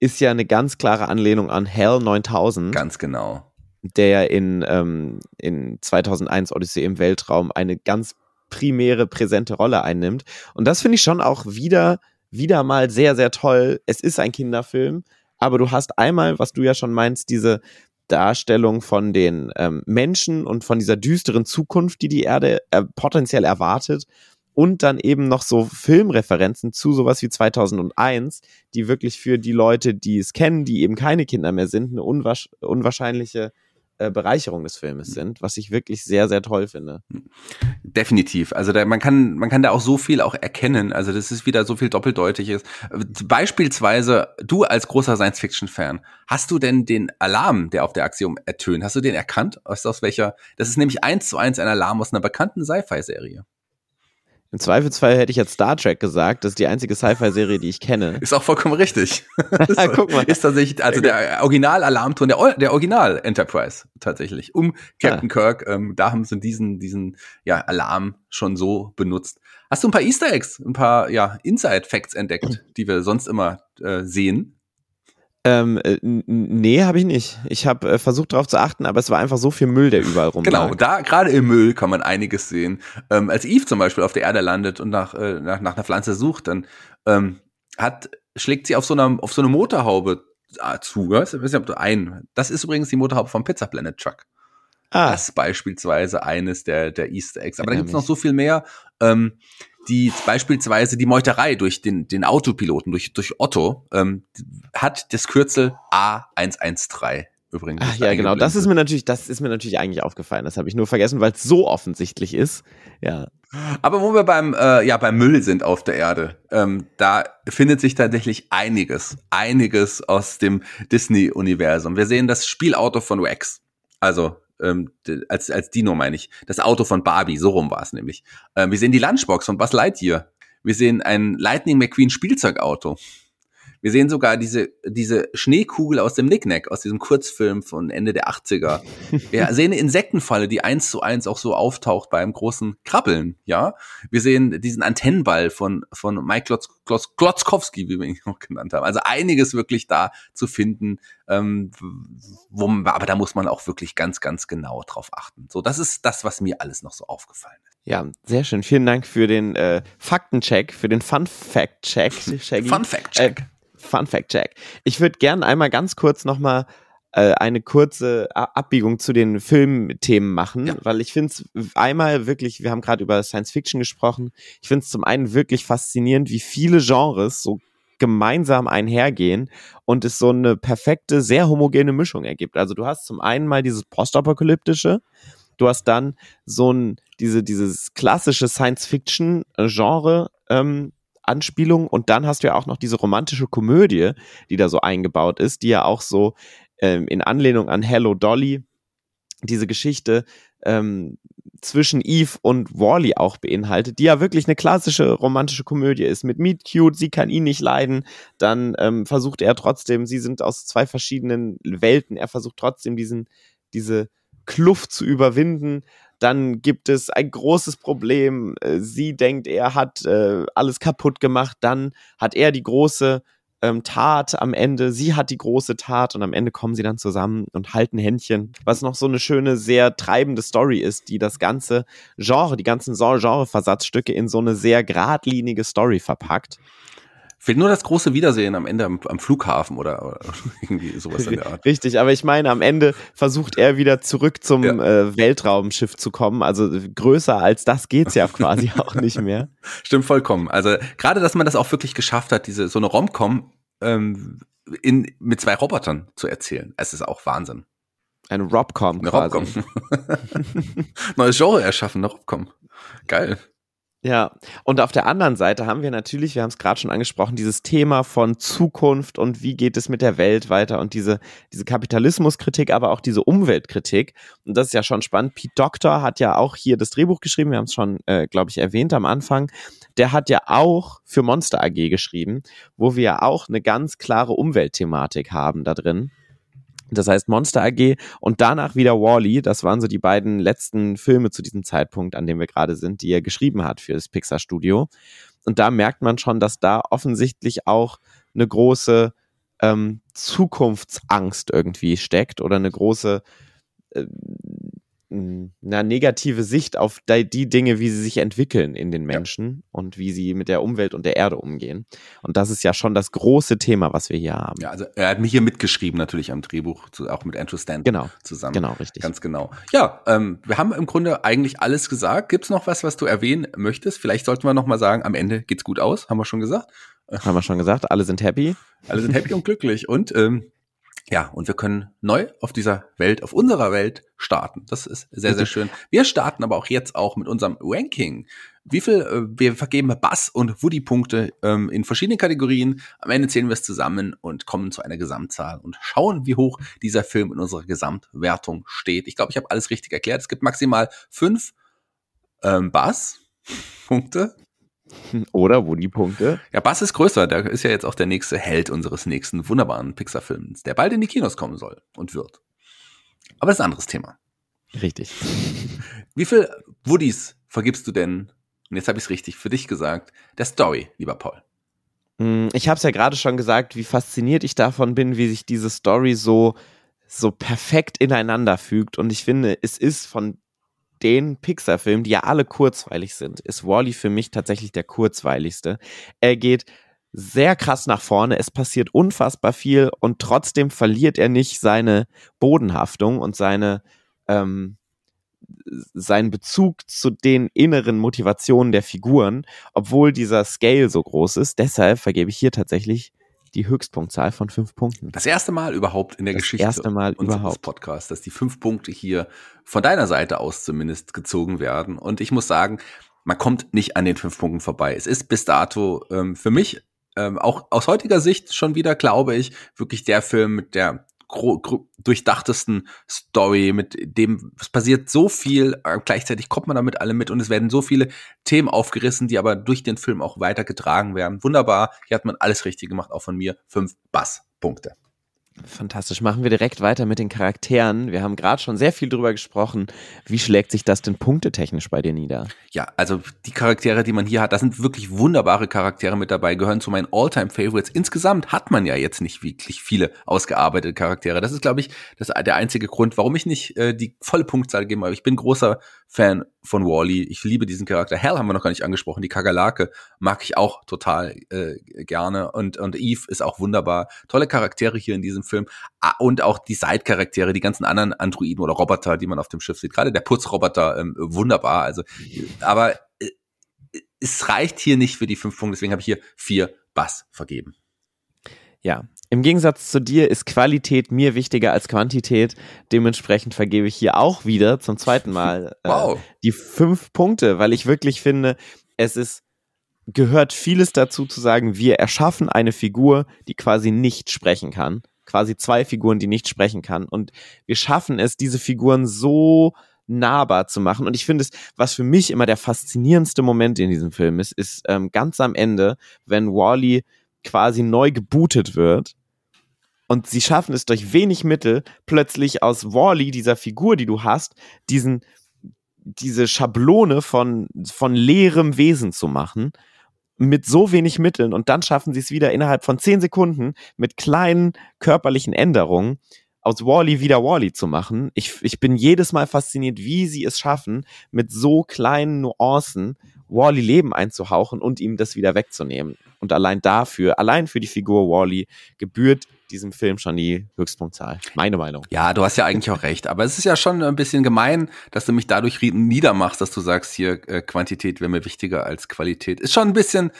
ist ja eine ganz klare Anlehnung an Hell 9000. Ganz genau. Der in, ähm, in 2001 Odyssey im Weltraum eine ganz primäre, präsente Rolle einnimmt. Und das finde ich schon auch wieder, wieder mal sehr, sehr toll. Es ist ein Kinderfilm, aber du hast einmal, was du ja schon meinst, diese Darstellung von den ähm, Menschen und von dieser düsteren Zukunft, die die Erde äh, potenziell erwartet und dann eben noch so Filmreferenzen zu sowas wie 2001, die wirklich für die Leute, die es kennen, die eben keine Kinder mehr sind, eine unwahrsch unwahrscheinliche äh, Bereicherung des Filmes sind, was ich wirklich sehr, sehr toll finde. Definitiv. Also da, man kann, man kann da auch so viel auch erkennen. Also das ist wieder so viel Doppeldeutiges. Beispielsweise, du als großer Science-Fiction-Fan, hast du denn den Alarm, der auf der Axiom ertönt, hast du den erkannt? Aus, aus welcher? Das ist nämlich eins zu eins ein Alarm aus einer bekannten Sci-Fi-Serie. Im Zweifelsfall hätte ich jetzt Star Trek gesagt. Das ist die einzige Sci-Fi-Serie, die ich kenne. Ist auch vollkommen richtig. Guck mal. Ist tatsächlich, also der Original-Alarmton, der, der Original-Enterprise tatsächlich. Um Captain ah. Kirk, ähm, da haben sie diesen, diesen ja, Alarm schon so benutzt. Hast du ein paar Easter Eggs, ein paar ja, Inside-Facts entdeckt, die wir sonst immer äh, sehen? Ähm, äh, nee, habe ich nicht. Ich habe äh, versucht darauf zu achten, aber es war einfach so viel Müll, der überall rum Genau, da gerade im Müll kann man einiges sehen. Ähm, als Eve zum Beispiel auf der Erde landet und nach, äh, nach, nach einer Pflanze sucht, dann ähm, hat, schlägt sie auf so einer, auf so eine Motorhaube äh, zu. Ja? Ein. Das ist übrigens die Motorhaube vom Pizza Planet Truck. Ah. Das ist beispielsweise eines der, der Easter Eggs. Aber da gibt's noch so viel mehr. Ähm, die beispielsweise die Meuterei durch den, den Autopiloten, durch, durch Otto, ähm, hat das Kürzel A113 übrigens. Ach ja, genau. Das ist mir natürlich, das ist mir natürlich eigentlich aufgefallen. Das habe ich nur vergessen, weil es so offensichtlich ist. Ja. Aber wo wir beim, äh, ja, beim Müll sind auf der Erde, ähm, da findet sich tatsächlich einiges, einiges aus dem Disney-Universum. Wir sehen das Spielauto von Wax. Also ähm, als, als Dino meine ich. Das Auto von Barbie, so rum war es nämlich. Ähm, wir sehen die Lunchbox von Buzz Lightyear. Wir sehen ein Lightning McQueen Spielzeugauto. Wir sehen sogar diese, diese Schneekugel aus dem Nicknack, aus diesem Kurzfilm von Ende der 80er. Wir sehen eine Insektenfalle, die eins zu eins auch so auftaucht beim großen Krabbeln, ja. Wir sehen diesen Antennenball von, von Mike Klotz, Klotz, Klotzkowski, wie wir ihn auch genannt haben. Also einiges wirklich da zu finden, ähm, wo, aber da muss man auch wirklich ganz, ganz genau drauf achten. So, das ist das, was mir alles noch so aufgefallen ist. Ja, sehr schön. Vielen Dank für den äh, Faktencheck, für den Fun Fact Check. Fun Fact Check. Äh, Fun Fact Check. Ich würde gerne einmal ganz kurz nochmal äh, eine kurze Abbiegung zu den Filmthemen machen, ja. weil ich finde es einmal wirklich, wir haben gerade über Science Fiction gesprochen, ich finde es zum einen wirklich faszinierend, wie viele Genres so gemeinsam einhergehen und es so eine perfekte, sehr homogene Mischung ergibt. Also du hast zum einen mal dieses postapokalyptische, du hast dann so ein, diese, dieses klassische Science-Fiction-Genre, ähm, Anspielung. Und dann hast du ja auch noch diese romantische Komödie, die da so eingebaut ist, die ja auch so ähm, in Anlehnung an Hello Dolly diese Geschichte ähm, zwischen Eve und Wally auch beinhaltet, die ja wirklich eine klassische romantische Komödie ist. Mit Meet Cute, sie kann ihn nicht leiden, dann ähm, versucht er trotzdem, sie sind aus zwei verschiedenen Welten, er versucht trotzdem diesen, diese Kluft zu überwinden dann gibt es ein großes Problem. Äh, sie denkt, er hat äh, alles kaputt gemacht. Dann hat er die große ähm, Tat am Ende. Sie hat die große Tat und am Ende kommen sie dann zusammen und halten Händchen. Was noch so eine schöne, sehr treibende Story ist, die das ganze Genre, die ganzen Genre-Versatzstücke in so eine sehr geradlinige Story verpackt. Fehlt nur das große Wiedersehen am Ende am, am Flughafen oder, oder, irgendwie sowas in der Art. Richtig, aber ich meine, am Ende versucht er wieder zurück zum ja. äh, Weltraumschiff zu kommen. Also größer als das geht's ja quasi auch nicht mehr. Stimmt vollkommen. Also gerade, dass man das auch wirklich geschafft hat, diese so eine Romcom ähm, in, mit zwei Robotern zu erzählen. Es ist auch Wahnsinn. Eine Robcom eine quasi. Robcom. Neues Genre erschaffen, eine Robcom. Geil. Ja, und auf der anderen Seite haben wir natürlich, wir haben es gerade schon angesprochen, dieses Thema von Zukunft und wie geht es mit der Welt weiter und diese, diese Kapitalismuskritik, aber auch diese Umweltkritik. Und das ist ja schon spannend. Pete Doctor hat ja auch hier das Drehbuch geschrieben, wir haben es schon, äh, glaube ich, erwähnt am Anfang. Der hat ja auch für Monster AG geschrieben, wo wir ja auch eine ganz klare Umweltthematik haben da drin. Das heißt Monster AG und danach wieder Wally. -E. Das waren so die beiden letzten Filme zu diesem Zeitpunkt, an dem wir gerade sind, die er geschrieben hat für das Pixar Studio. Und da merkt man schon, dass da offensichtlich auch eine große ähm, Zukunftsangst irgendwie steckt oder eine große äh, eine negative Sicht auf die Dinge, wie sie sich entwickeln in den Menschen ja. und wie sie mit der Umwelt und der Erde umgehen. Und das ist ja schon das große Thema, was wir hier haben. Ja, also er hat mich hier mitgeschrieben natürlich am Drehbuch, auch mit Andrew Stanton genau. zusammen. Genau, richtig. Ganz genau. Ja, ähm, wir haben im Grunde eigentlich alles gesagt. Gibt es noch was, was du erwähnen möchtest? Vielleicht sollten wir noch mal sagen, am Ende geht's gut aus, haben wir schon gesagt. Haben wir schon gesagt, alle sind happy. Alle sind happy und glücklich. Und ähm, ja, und wir können neu auf dieser Welt, auf unserer Welt starten. Das ist sehr, sehr schön. Wir starten aber auch jetzt auch mit unserem Ranking. Wie viel, äh, wir vergeben Bass und Woody-Punkte ähm, in verschiedenen Kategorien. Am Ende zählen wir es zusammen und kommen zu einer Gesamtzahl und schauen, wie hoch dieser Film in unserer Gesamtwertung steht. Ich glaube, ich habe alles richtig erklärt. Es gibt maximal fünf ähm, Bass-Punkte oder wo die Punkte? Ja, Bass ist größer. Der ist ja jetzt auch der nächste Held unseres nächsten wunderbaren Pixar-Films, der bald in die Kinos kommen soll und wird. Aber das ist ein anderes Thema. Richtig. Wie viel Woodies vergibst du denn, und jetzt habe ich es richtig für dich gesagt, der Story, lieber Paul? Hm, ich habe es ja gerade schon gesagt, wie fasziniert ich davon bin, wie sich diese Story so so perfekt ineinander fügt. Und ich finde, es ist von den Pixar-Filmen, die ja alle kurzweilig sind, ist Wally für mich tatsächlich der kurzweiligste. Er geht sehr krass nach vorne, es passiert unfassbar viel und trotzdem verliert er nicht seine Bodenhaftung und seine ähm, seinen Bezug zu den inneren Motivationen der Figuren, obwohl dieser Scale so groß ist. Deshalb vergebe ich hier tatsächlich die Höchstpunktzahl von fünf Punkten. Das erste Mal überhaupt in der das Geschichte erste Mal unseres überhaupt. Podcasts, dass die fünf Punkte hier von deiner Seite aus zumindest gezogen werden. Und ich muss sagen, man kommt nicht an den fünf Punkten vorbei. Es ist bis dato ähm, für mich ähm, auch aus heutiger Sicht schon wieder, glaube ich, wirklich der Film mit der durchdachtesten Story, mit dem, es passiert so viel, äh, gleichzeitig kommt man damit alle mit und es werden so viele Themen aufgerissen, die aber durch den Film auch weitergetragen werden. Wunderbar, hier hat man alles richtig gemacht, auch von mir. Fünf Bass-Punkte. Fantastisch. Machen wir direkt weiter mit den Charakteren. Wir haben gerade schon sehr viel drüber gesprochen. Wie schlägt sich das denn punktetechnisch bei dir nieder? Ja, also die Charaktere, die man hier hat, da sind wirklich wunderbare Charaktere mit dabei, gehören zu meinen All-Time-Favorites. Insgesamt hat man ja jetzt nicht wirklich viele ausgearbeitete Charaktere. Das ist, glaube ich, das der einzige Grund, warum ich nicht äh, die volle Punktzahl gebe. Aber ich bin großer Fan von Wally. Ich liebe diesen Charakter. Hell haben wir noch gar nicht angesprochen. Die Kakerlake mag ich auch total äh, gerne. Und, und Eve ist auch wunderbar. Tolle Charaktere hier in diesem Film. Ah, und auch die Side-Charaktere, die ganzen anderen Androiden oder Roboter, die man auf dem Schiff sieht. Gerade der Putzroboter, ähm, wunderbar. Also, aber äh, es reicht hier nicht für die fünf Punkte. Deswegen habe ich hier vier Bass vergeben. Ja, im Gegensatz zu dir ist Qualität mir wichtiger als Quantität. Dementsprechend vergebe ich hier auch wieder zum zweiten Mal äh, wow. die fünf Punkte, weil ich wirklich finde, es ist gehört vieles dazu zu sagen, wir erschaffen eine Figur, die quasi nicht sprechen kann. Quasi zwei Figuren, die nicht sprechen kann. Und wir schaffen es, diese Figuren so nahbar zu machen. Und ich finde es, was für mich immer der faszinierendste Moment in diesem Film ist, ist ähm, ganz am Ende, wenn Wally quasi neu gebootet wird. Und sie schaffen es durch wenig Mittel, plötzlich aus Wally, dieser Figur, die du hast, diesen, diese Schablone von, von leerem Wesen zu machen mit so wenig Mitteln und dann schaffen sie es wieder innerhalb von zehn Sekunden mit kleinen körperlichen Änderungen aus Wally wieder Wally zu machen. Ich, ich bin jedes Mal fasziniert, wie sie es schaffen, mit so kleinen Nuancen Wally Leben einzuhauchen und ihm das wieder wegzunehmen. Und allein dafür, allein für die Figur Wally gebührt diesem Film schon die Höchstpunktzahl. Meine Meinung. Ja, du hast ja eigentlich auch recht. Aber es ist ja schon ein bisschen gemein, dass du mich dadurch niedermachst, dass du sagst, hier äh, Quantität wäre mir wichtiger als Qualität. Ist schon ein bisschen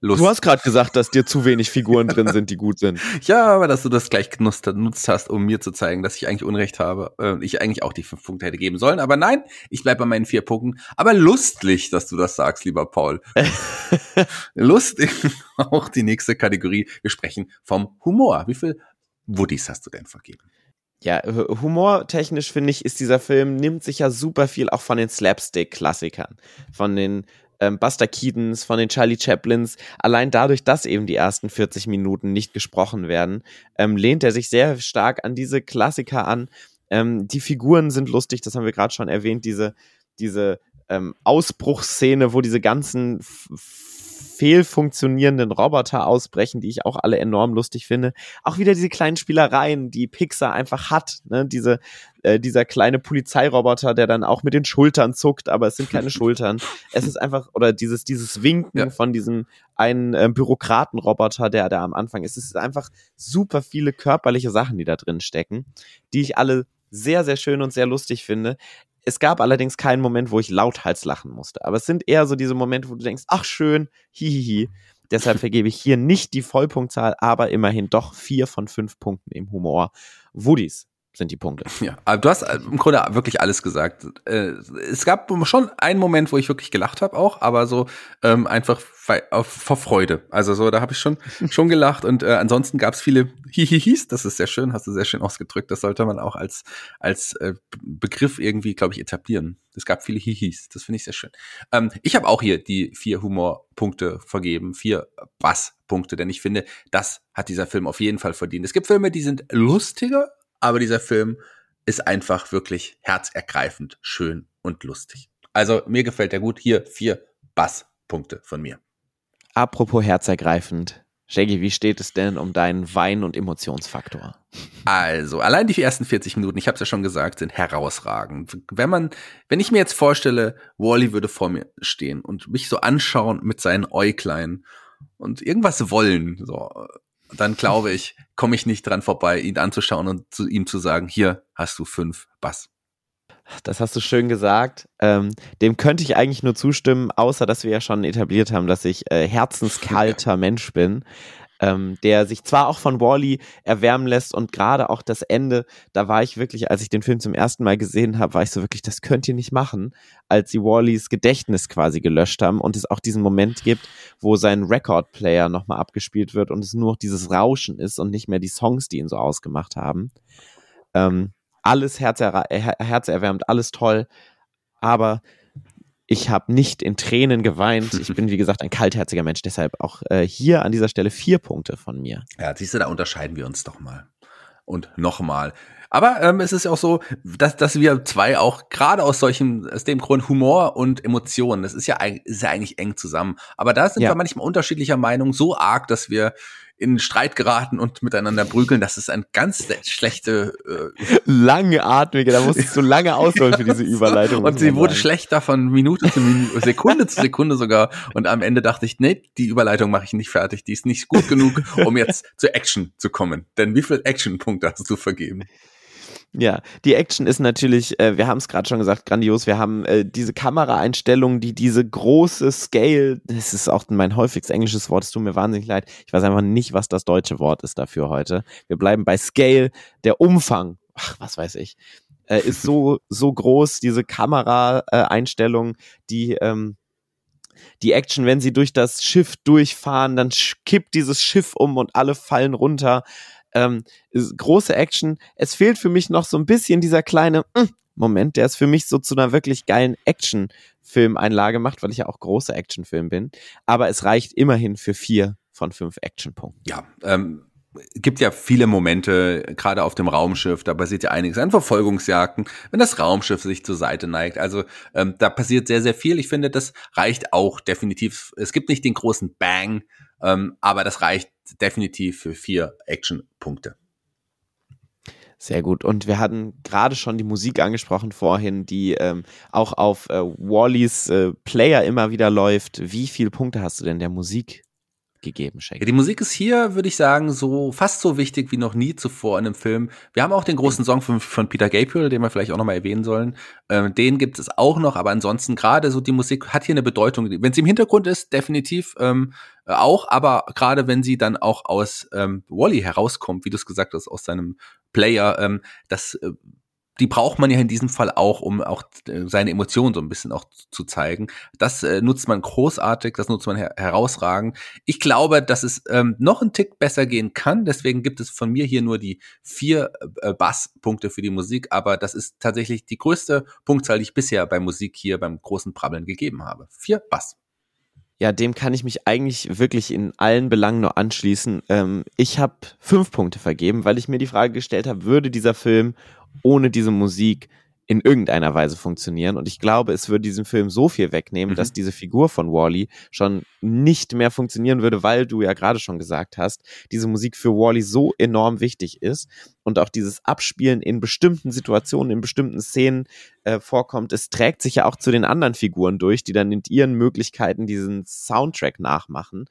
Lust. Du hast gerade gesagt, dass dir zu wenig Figuren drin sind, die gut sind. Ja, aber dass du das gleich genutzt, genutzt hast, um mir zu zeigen, dass ich eigentlich Unrecht habe. Äh, ich eigentlich auch die fünf Punkte hätte geben sollen. Aber nein, ich bleib bei meinen vier Punkten. Aber lustig, dass du das sagst, lieber Paul. lustig. auch die nächste Kategorie. Wir sprechen vom Humor. Wie viel Woodies hast du denn vergeben? Ja, humortechnisch finde ich, ist dieser Film, nimmt sich ja super viel auch von den Slapstick-Klassikern. Von den ähm, Buster Keatons, von den Charlie Chaplins, allein dadurch, dass eben die ersten 40 Minuten nicht gesprochen werden, ähm, lehnt er sich sehr stark an diese Klassiker an. Ähm, die Figuren sind lustig, das haben wir gerade schon erwähnt, diese, diese ähm, Ausbruchsszene, wo diese ganzen fehlfunktionierenden Roboter ausbrechen, die ich auch alle enorm lustig finde. Auch wieder diese kleinen Spielereien, die Pixar einfach hat. Ne? Diese, äh, dieser kleine Polizeiroboter, der dann auch mit den Schultern zuckt, aber es sind keine Schultern. Es ist einfach, oder dieses, dieses Winken ja. von diesem einen äh, Bürokratenroboter, der da am Anfang ist. Es ist einfach super viele körperliche Sachen, die da drin stecken, die ich alle sehr, sehr schön und sehr lustig finde. Es gab allerdings keinen Moment, wo ich lauthals lachen musste. Aber es sind eher so diese Momente, wo du denkst, ach schön, hihihi. Deshalb vergebe ich hier nicht die Vollpunktzahl, aber immerhin doch vier von fünf Punkten im Humor. Woodies sind die Punkte. Ja, aber du hast äh, im Grunde wirklich alles gesagt. Äh, es gab schon einen Moment, wo ich wirklich gelacht habe auch, aber so ähm, einfach vor Freude. Also so, da habe ich schon schon gelacht und äh, ansonsten gab es viele Hihihis. Das ist sehr schön, hast du sehr schön ausgedrückt. Das sollte man auch als als äh, Begriff irgendwie, glaube ich, etablieren. Es gab viele Hihis. Das finde ich sehr schön. Ähm, ich habe auch hier die vier Humorpunkte vergeben, vier Basspunkte, denn ich finde, das hat dieser Film auf jeden Fall verdient. Es gibt Filme, die sind lustiger aber dieser Film ist einfach wirklich herzergreifend, schön und lustig. Also mir gefällt der gut. Hier vier Basspunkte von mir. Apropos herzergreifend. Shaggy, wie steht es denn um deinen Wein- und Emotionsfaktor? Also, allein die ersten 40 Minuten, ich habe es ja schon gesagt, sind herausragend. Wenn man, wenn ich mir jetzt vorstelle, Wally würde vor mir stehen und mich so anschauen mit seinen Äuglein und irgendwas wollen, so, dann glaube ich, komme ich nicht dran vorbei, ihn anzuschauen und zu ihm zu sagen, hier hast du fünf Bass. Das hast du schön gesagt. Ähm, dem könnte ich eigentlich nur zustimmen, außer dass wir ja schon etabliert haben, dass ich äh, herzenskalter Mensch bin. Ähm, der sich zwar auch von Wally erwärmen lässt und gerade auch das Ende, da war ich wirklich, als ich den Film zum ersten Mal gesehen habe, war ich so wirklich, das könnt ihr nicht machen, als sie Wallys Gedächtnis quasi gelöscht haben und es auch diesen Moment gibt, wo sein Record-Player nochmal abgespielt wird und es nur noch dieses Rauschen ist und nicht mehr die Songs, die ihn so ausgemacht haben. Ähm, alles herzer herzerwärmend, alles toll, aber ich habe nicht in Tränen geweint. Ich bin, wie gesagt, ein kaltherziger Mensch. Deshalb auch äh, hier an dieser Stelle vier Punkte von mir. Ja, siehst du, da unterscheiden wir uns doch mal. Und nochmal. Aber ähm, es ist auch so, dass, dass wir zwei auch gerade aus solchen, aus dem Grund Humor und Emotionen, das ist ja, ist ja eigentlich eng zusammen. Aber da sind ja. wir manchmal unterschiedlicher Meinung, so arg, dass wir in Streit geraten und miteinander prügeln. Das ist ein ganz schlechte äh langatmige, da musstest du lange ausholen für diese Überleitung. und sie wurde schlechter von Minute zu Minute, Sekunde zu Sekunde sogar. Und am Ende dachte ich, nee, die Überleitung mache ich nicht fertig. Die ist nicht gut genug, um jetzt zur Action zu kommen. Denn wie viel Action-Punkte hast du vergeben? Ja, die Action ist natürlich, äh, wir haben es gerade schon gesagt, grandios. Wir haben äh, diese Kameraeinstellungen, die diese große Scale, das ist auch mein häufigstes englisches Wort, es tut mir wahnsinnig leid. Ich weiß einfach nicht, was das deutsche Wort ist dafür heute. Wir bleiben bei Scale, der Umfang, ach, was weiß ich, äh, ist so, so groß, diese Kameraeinstellungen, die, ähm, die Action, wenn sie durch das Schiff durchfahren, dann kippt dieses Schiff um und alle fallen runter. Ähm, große Action. Es fehlt für mich noch so ein bisschen dieser kleine mm, Moment, der es für mich so zu einer wirklich geilen Action-Filmeinlage macht, weil ich ja auch großer Actionfilm bin. Aber es reicht immerhin für vier von fünf Actionpunkten. Ja, ähm, gibt ja viele Momente, gerade auf dem Raumschiff, da passiert ja einiges an Verfolgungsjagden, wenn das Raumschiff sich zur Seite neigt. Also ähm, da passiert sehr, sehr viel. Ich finde, das reicht auch definitiv. Es gibt nicht den großen Bang, ähm, aber das reicht definitiv für vier Action-Punkte. Sehr gut. Und wir hatten gerade schon die Musik angesprochen vorhin, die ähm, auch auf äh, Wallys äh, Player immer wieder läuft. Wie viele Punkte hast du denn der Musik gegeben, Shake. Ja, die Musik ist hier, würde ich sagen, so fast so wichtig wie noch nie zuvor in einem Film. Wir haben auch den großen Song von, von Peter Gabriel, den wir vielleicht auch nochmal erwähnen sollen. Ähm, den gibt es auch noch, aber ansonsten gerade so die Musik hat hier eine Bedeutung. Wenn sie im Hintergrund ist, definitiv ähm, auch, aber gerade wenn sie dann auch aus ähm, Wally herauskommt, wie du es gesagt hast, aus seinem Player, ähm, das äh, die braucht man ja in diesem Fall auch, um auch äh, seine Emotionen so ein bisschen auch zu zeigen. Das äh, nutzt man großartig, das nutzt man her herausragend. Ich glaube, dass es ähm, noch einen Tick besser gehen kann. Deswegen gibt es von mir hier nur die vier äh, Basspunkte für die Musik. Aber das ist tatsächlich die größte Punktzahl, die ich bisher bei Musik hier beim großen Brabbeln gegeben habe. Vier Bass. Ja, dem kann ich mich eigentlich wirklich in allen Belangen nur anschließen. Ähm, ich habe fünf Punkte vergeben, weil ich mir die Frage gestellt habe, würde dieser Film ohne diese Musik in irgendeiner Weise funktionieren. Und ich glaube, es würde diesem Film so viel wegnehmen, mhm. dass diese Figur von Wally schon nicht mehr funktionieren würde, weil du ja gerade schon gesagt hast, diese Musik für Wally so enorm wichtig ist und auch dieses Abspielen in bestimmten Situationen, in bestimmten Szenen äh, vorkommt. Es trägt sich ja auch zu den anderen Figuren durch, die dann mit ihren Möglichkeiten diesen Soundtrack nachmachen.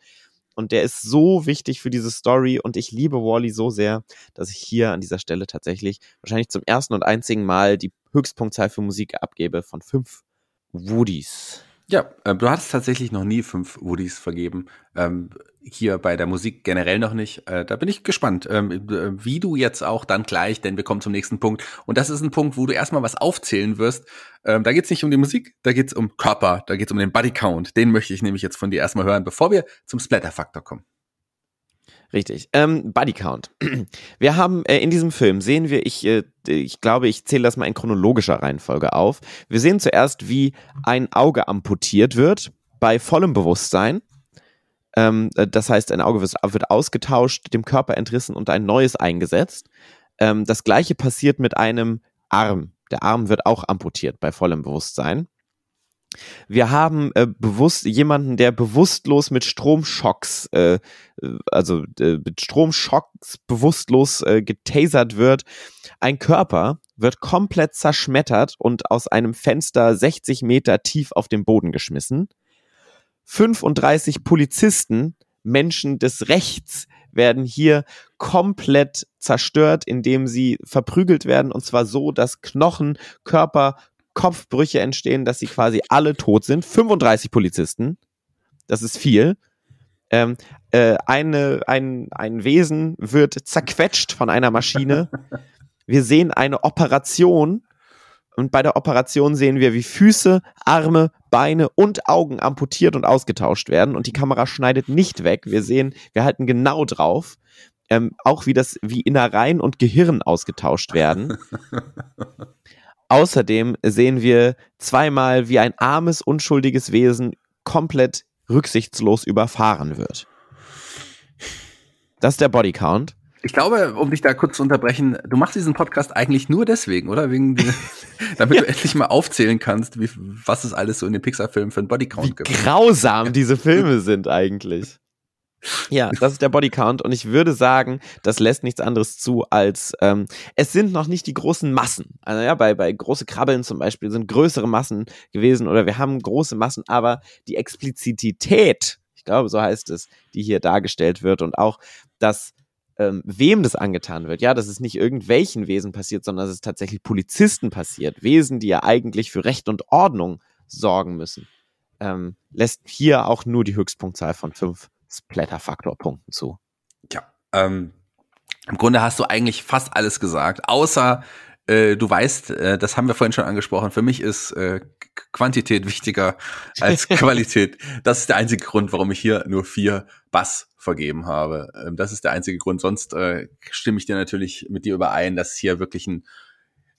Und der ist so wichtig für diese Story und ich liebe Wally so sehr, dass ich hier an dieser Stelle tatsächlich wahrscheinlich zum ersten und einzigen Mal die Höchstpunktzahl für Musik abgebe von fünf Woodies. Ja, äh, du hattest tatsächlich noch nie fünf Woodies vergeben. Ähm, hier bei der Musik generell noch nicht. Äh, da bin ich gespannt, ähm, äh, wie du jetzt auch dann gleich, denn wir kommen zum nächsten Punkt. Und das ist ein Punkt, wo du erstmal was aufzählen wirst. Ähm, da geht's nicht um die Musik, da geht's um Körper, da geht's um den Body Count. Den möchte ich nämlich jetzt von dir erstmal hören, bevor wir zum Splatter-Faktor kommen. Richtig. Ähm, Body Count. Wir haben äh, in diesem Film sehen wir, ich, äh, ich glaube, ich zähle das mal in chronologischer Reihenfolge auf. Wir sehen zuerst, wie ein Auge amputiert wird bei vollem Bewusstsein. Ähm, äh, das heißt, ein Auge wird, ausgetauscht, dem Körper entrissen und ein neues eingesetzt. Ähm, das gleiche passiert mit einem Arm. Der Arm wird auch amputiert bei vollem Bewusstsein. Wir haben äh, bewusst jemanden, der bewusstlos mit Stromschocks, äh, also äh, mit Stromschocks bewusstlos äh, getasert wird. Ein Körper wird komplett zerschmettert und aus einem Fenster 60 Meter tief auf den Boden geschmissen. 35 Polizisten, Menschen des Rechts, werden hier komplett zerstört, indem sie verprügelt werden und zwar so, dass Knochen, Körper, Kopfbrüche entstehen, dass sie quasi alle tot sind. 35 Polizisten. Das ist viel. Ähm, äh, eine, ein, ein Wesen wird zerquetscht von einer Maschine. Wir sehen eine Operation und bei der Operation sehen wir, wie Füße, Arme, Beine und Augen amputiert und ausgetauscht werden. Und die Kamera schneidet nicht weg. Wir sehen, wir halten genau drauf. Ähm, auch wie das, wie Innereien und Gehirn ausgetauscht werden. Außerdem sehen wir zweimal, wie ein armes, unschuldiges Wesen komplett rücksichtslos überfahren wird. Das ist der Bodycount. Ich glaube, um dich da kurz zu unterbrechen, du machst diesen Podcast eigentlich nur deswegen, oder? Wegen, damit ja. du endlich mal aufzählen kannst, wie, was es alles so in den Pixar-Filmen für einen Bodycount gibt. Wie grausam diese Filme sind eigentlich. Ja, das ist der Bodycount und ich würde sagen, das lässt nichts anderes zu als ähm, es sind noch nicht die großen Massen. Also ja, bei, bei große Krabbeln zum Beispiel sind größere Massen gewesen oder wir haben große Massen, aber die Explizität, ich glaube, so heißt es, die hier dargestellt wird und auch das ähm, wem das angetan wird. Ja, dass es nicht irgendwelchen Wesen passiert, sondern dass es tatsächlich Polizisten passiert. Wesen, die ja eigentlich für Recht und Ordnung sorgen müssen. Ähm, lässt hier auch nur die Höchstpunktzahl von fünf Splatter-Faktor-Punkten zu. Ja, ähm, im Grunde hast du eigentlich fast alles gesagt, außer äh, du weißt, äh, das haben wir vorhin schon angesprochen, für mich ist äh, Quantität wichtiger als Qualität. das ist der einzige Grund, warum ich hier nur vier Bass vergeben habe. Ähm, das ist der einzige Grund. Sonst äh, stimme ich dir natürlich mit dir überein, dass hier wirklich ein,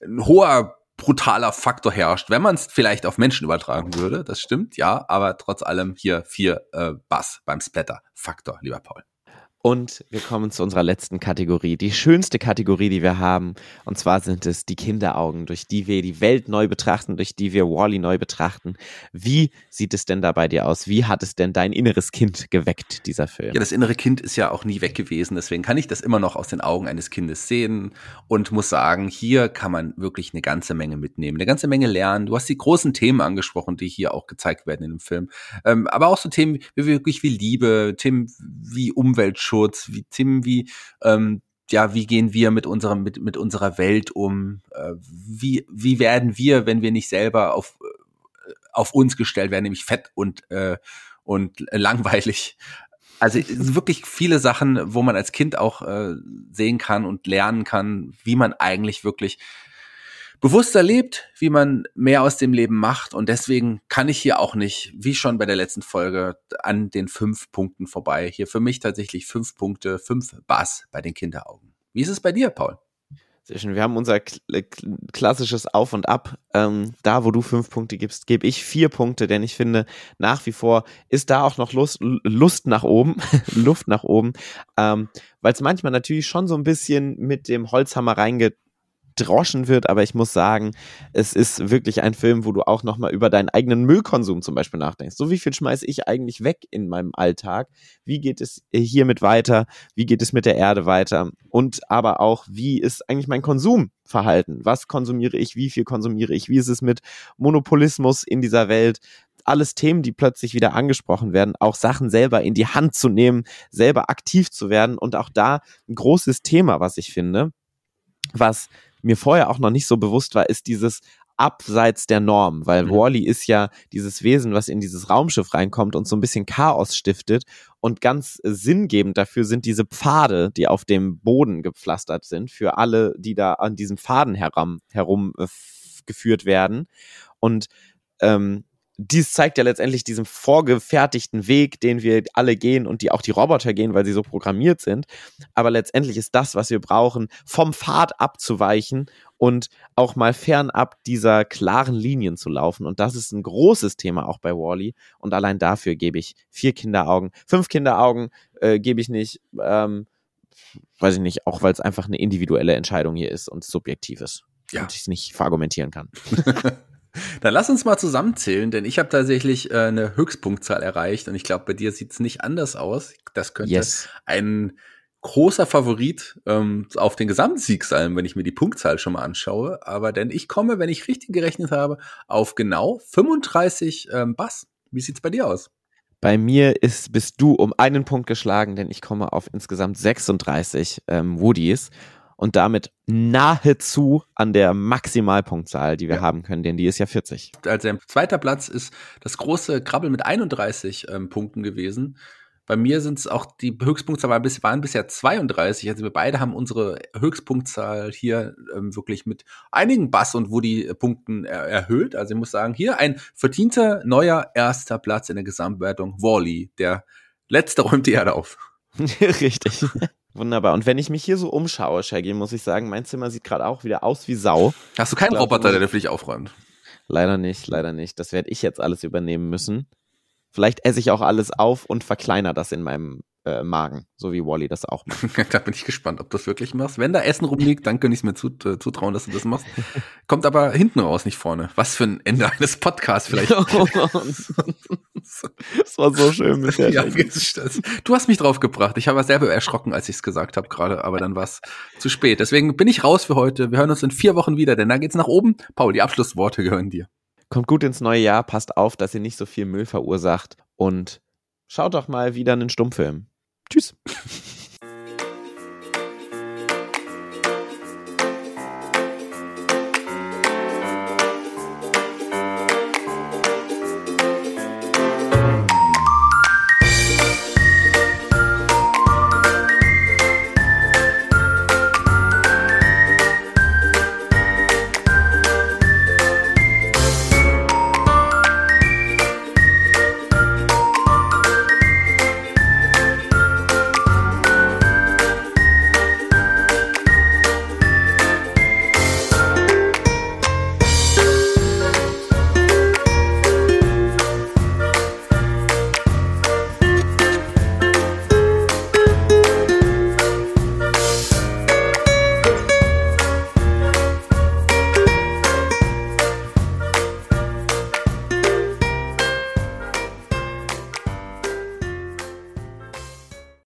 ein hoher brutaler Faktor herrscht, wenn man es vielleicht auf Menschen übertragen würde. Das stimmt, ja, aber trotz allem hier vier äh, Bass beim Splatter-Faktor, lieber Paul. Und wir kommen zu unserer letzten Kategorie, die schönste Kategorie, die wir haben. Und zwar sind es die Kinderaugen, durch die wir die Welt neu betrachten, durch die wir Wally neu betrachten. Wie sieht es denn da bei dir aus? Wie hat es denn dein inneres Kind geweckt, dieser Film? Ja, das innere Kind ist ja auch nie weg gewesen. Deswegen kann ich das immer noch aus den Augen eines Kindes sehen und muss sagen, hier kann man wirklich eine ganze Menge mitnehmen, eine ganze Menge lernen. Du hast die großen Themen angesprochen, die hier auch gezeigt werden in dem Film. Ähm, aber auch so Themen wie wirklich wie Liebe, Themen wie Umweltschutz, Datenschutz, wie Tim, wie ähm, ja, wie gehen wir mit unserem mit mit unserer Welt um? Äh, wie wie werden wir, wenn wir nicht selber auf äh, auf uns gestellt werden, nämlich fett und äh, und langweilig? Also wirklich viele Sachen, wo man als Kind auch äh, sehen kann und lernen kann, wie man eigentlich wirklich bewusster lebt, wie man mehr aus dem Leben macht. Und deswegen kann ich hier auch nicht, wie schon bei der letzten Folge, an den fünf Punkten vorbei. Hier für mich tatsächlich fünf Punkte, fünf Bass bei den Kinderaugen. Wie ist es bei dir, Paul? Sehr schön. Wir haben unser äh, klassisches Auf und Ab. Ähm, da, wo du fünf Punkte gibst, gebe ich vier Punkte, denn ich finde, nach wie vor ist da auch noch Lust, Lust nach oben, Luft nach oben, ähm, weil es manchmal natürlich schon so ein bisschen mit dem Holzhammer reinge gedroschen wird, aber ich muss sagen, es ist wirklich ein Film, wo du auch nochmal über deinen eigenen Müllkonsum zum Beispiel nachdenkst. So wie viel schmeiße ich eigentlich weg in meinem Alltag? Wie geht es hiermit weiter? Wie geht es mit der Erde weiter? Und aber auch, wie ist eigentlich mein Konsumverhalten? Was konsumiere ich? Wie viel konsumiere ich? Wie ist es mit Monopolismus in dieser Welt? alles Themen, die plötzlich wieder angesprochen werden, auch Sachen selber in die Hand zu nehmen, selber aktiv zu werden und auch da ein großes Thema, was ich finde, was mir vorher auch noch nicht so bewusst war, ist dieses abseits der Norm, weil mhm. Wally ist ja dieses Wesen, was in dieses Raumschiff reinkommt und so ein bisschen Chaos stiftet und ganz sinngebend dafür sind diese Pfade, die auf dem Boden gepflastert sind, für alle, die da an diesem Faden herum, herum äh, geführt werden und ähm, dies zeigt ja letztendlich diesen vorgefertigten Weg, den wir alle gehen und die auch die Roboter gehen, weil sie so programmiert sind. Aber letztendlich ist das, was wir brauchen, vom Pfad abzuweichen und auch mal fernab dieser klaren Linien zu laufen. Und das ist ein großes Thema auch bei Wally. Und allein dafür gebe ich vier Kinderaugen. Fünf Kinderaugen äh, gebe ich nicht, ähm, weiß ich nicht, auch weil es einfach eine individuelle Entscheidung hier ist und subjektiv ist. Ja. Und ich es nicht verargumentieren kann. Dann lass uns mal zusammenzählen, denn ich habe tatsächlich äh, eine Höchstpunktzahl erreicht und ich glaube, bei dir sieht es nicht anders aus. Das könnte yes. ein großer Favorit ähm, auf den Gesamtsieg sein, wenn ich mir die Punktzahl schon mal anschaue. Aber denn ich komme, wenn ich richtig gerechnet habe, auf genau 35 ähm, Bass. Wie sieht's bei dir aus? Bei mir ist, bist du um einen Punkt geschlagen, denn ich komme auf insgesamt 36 ähm, Woodies und damit nahezu an der Maximalpunktzahl, die wir ja. haben können, denn die ist ja 40. Also zweiter Platz ist das große Krabbel mit 31 ähm, Punkten gewesen. Bei mir sind es auch die Höchstpunktzahl waren, bis, waren bisher 32. Also wir beide haben unsere Höchstpunktzahl hier ähm, wirklich mit einigen Bass und Woody-Punkten er erhöht. Also ich muss sagen, hier ein verdienter neuer erster Platz in der Gesamtwertung. Wally, der letzte räumt die Erde auf. Richtig. Wunderbar. Und wenn ich mich hier so umschaue, Shaggy, muss ich sagen, mein Zimmer sieht gerade auch wieder aus wie Sau. Hast du keinen glaub, Roboter, der für dich aufräumt? Leider nicht, leider nicht. Das werde ich jetzt alles übernehmen müssen. Vielleicht esse ich auch alles auf und verkleinere das in meinem äh, Magen, so wie Wally das auch macht. da bin ich gespannt, ob du das wirklich machst. Wenn da Essen rumliegt, dann könnte ich es mir zut äh, zutrauen, dass du das machst. Kommt aber hinten raus, nicht vorne. Was für ein Ende eines Podcasts vielleicht. das war so schön mit der ja. Du hast mich drauf gebracht. Ich war selber erschrocken, als ich es gesagt habe gerade, aber dann war es zu spät. Deswegen bin ich raus für heute. Wir hören uns in vier Wochen wieder, denn dann geht's nach oben. Paul, die Abschlussworte gehören dir. Kommt gut ins neue Jahr, passt auf, dass ihr nicht so viel Müll verursacht und schaut doch mal wieder einen Stummfilm. Tschüss.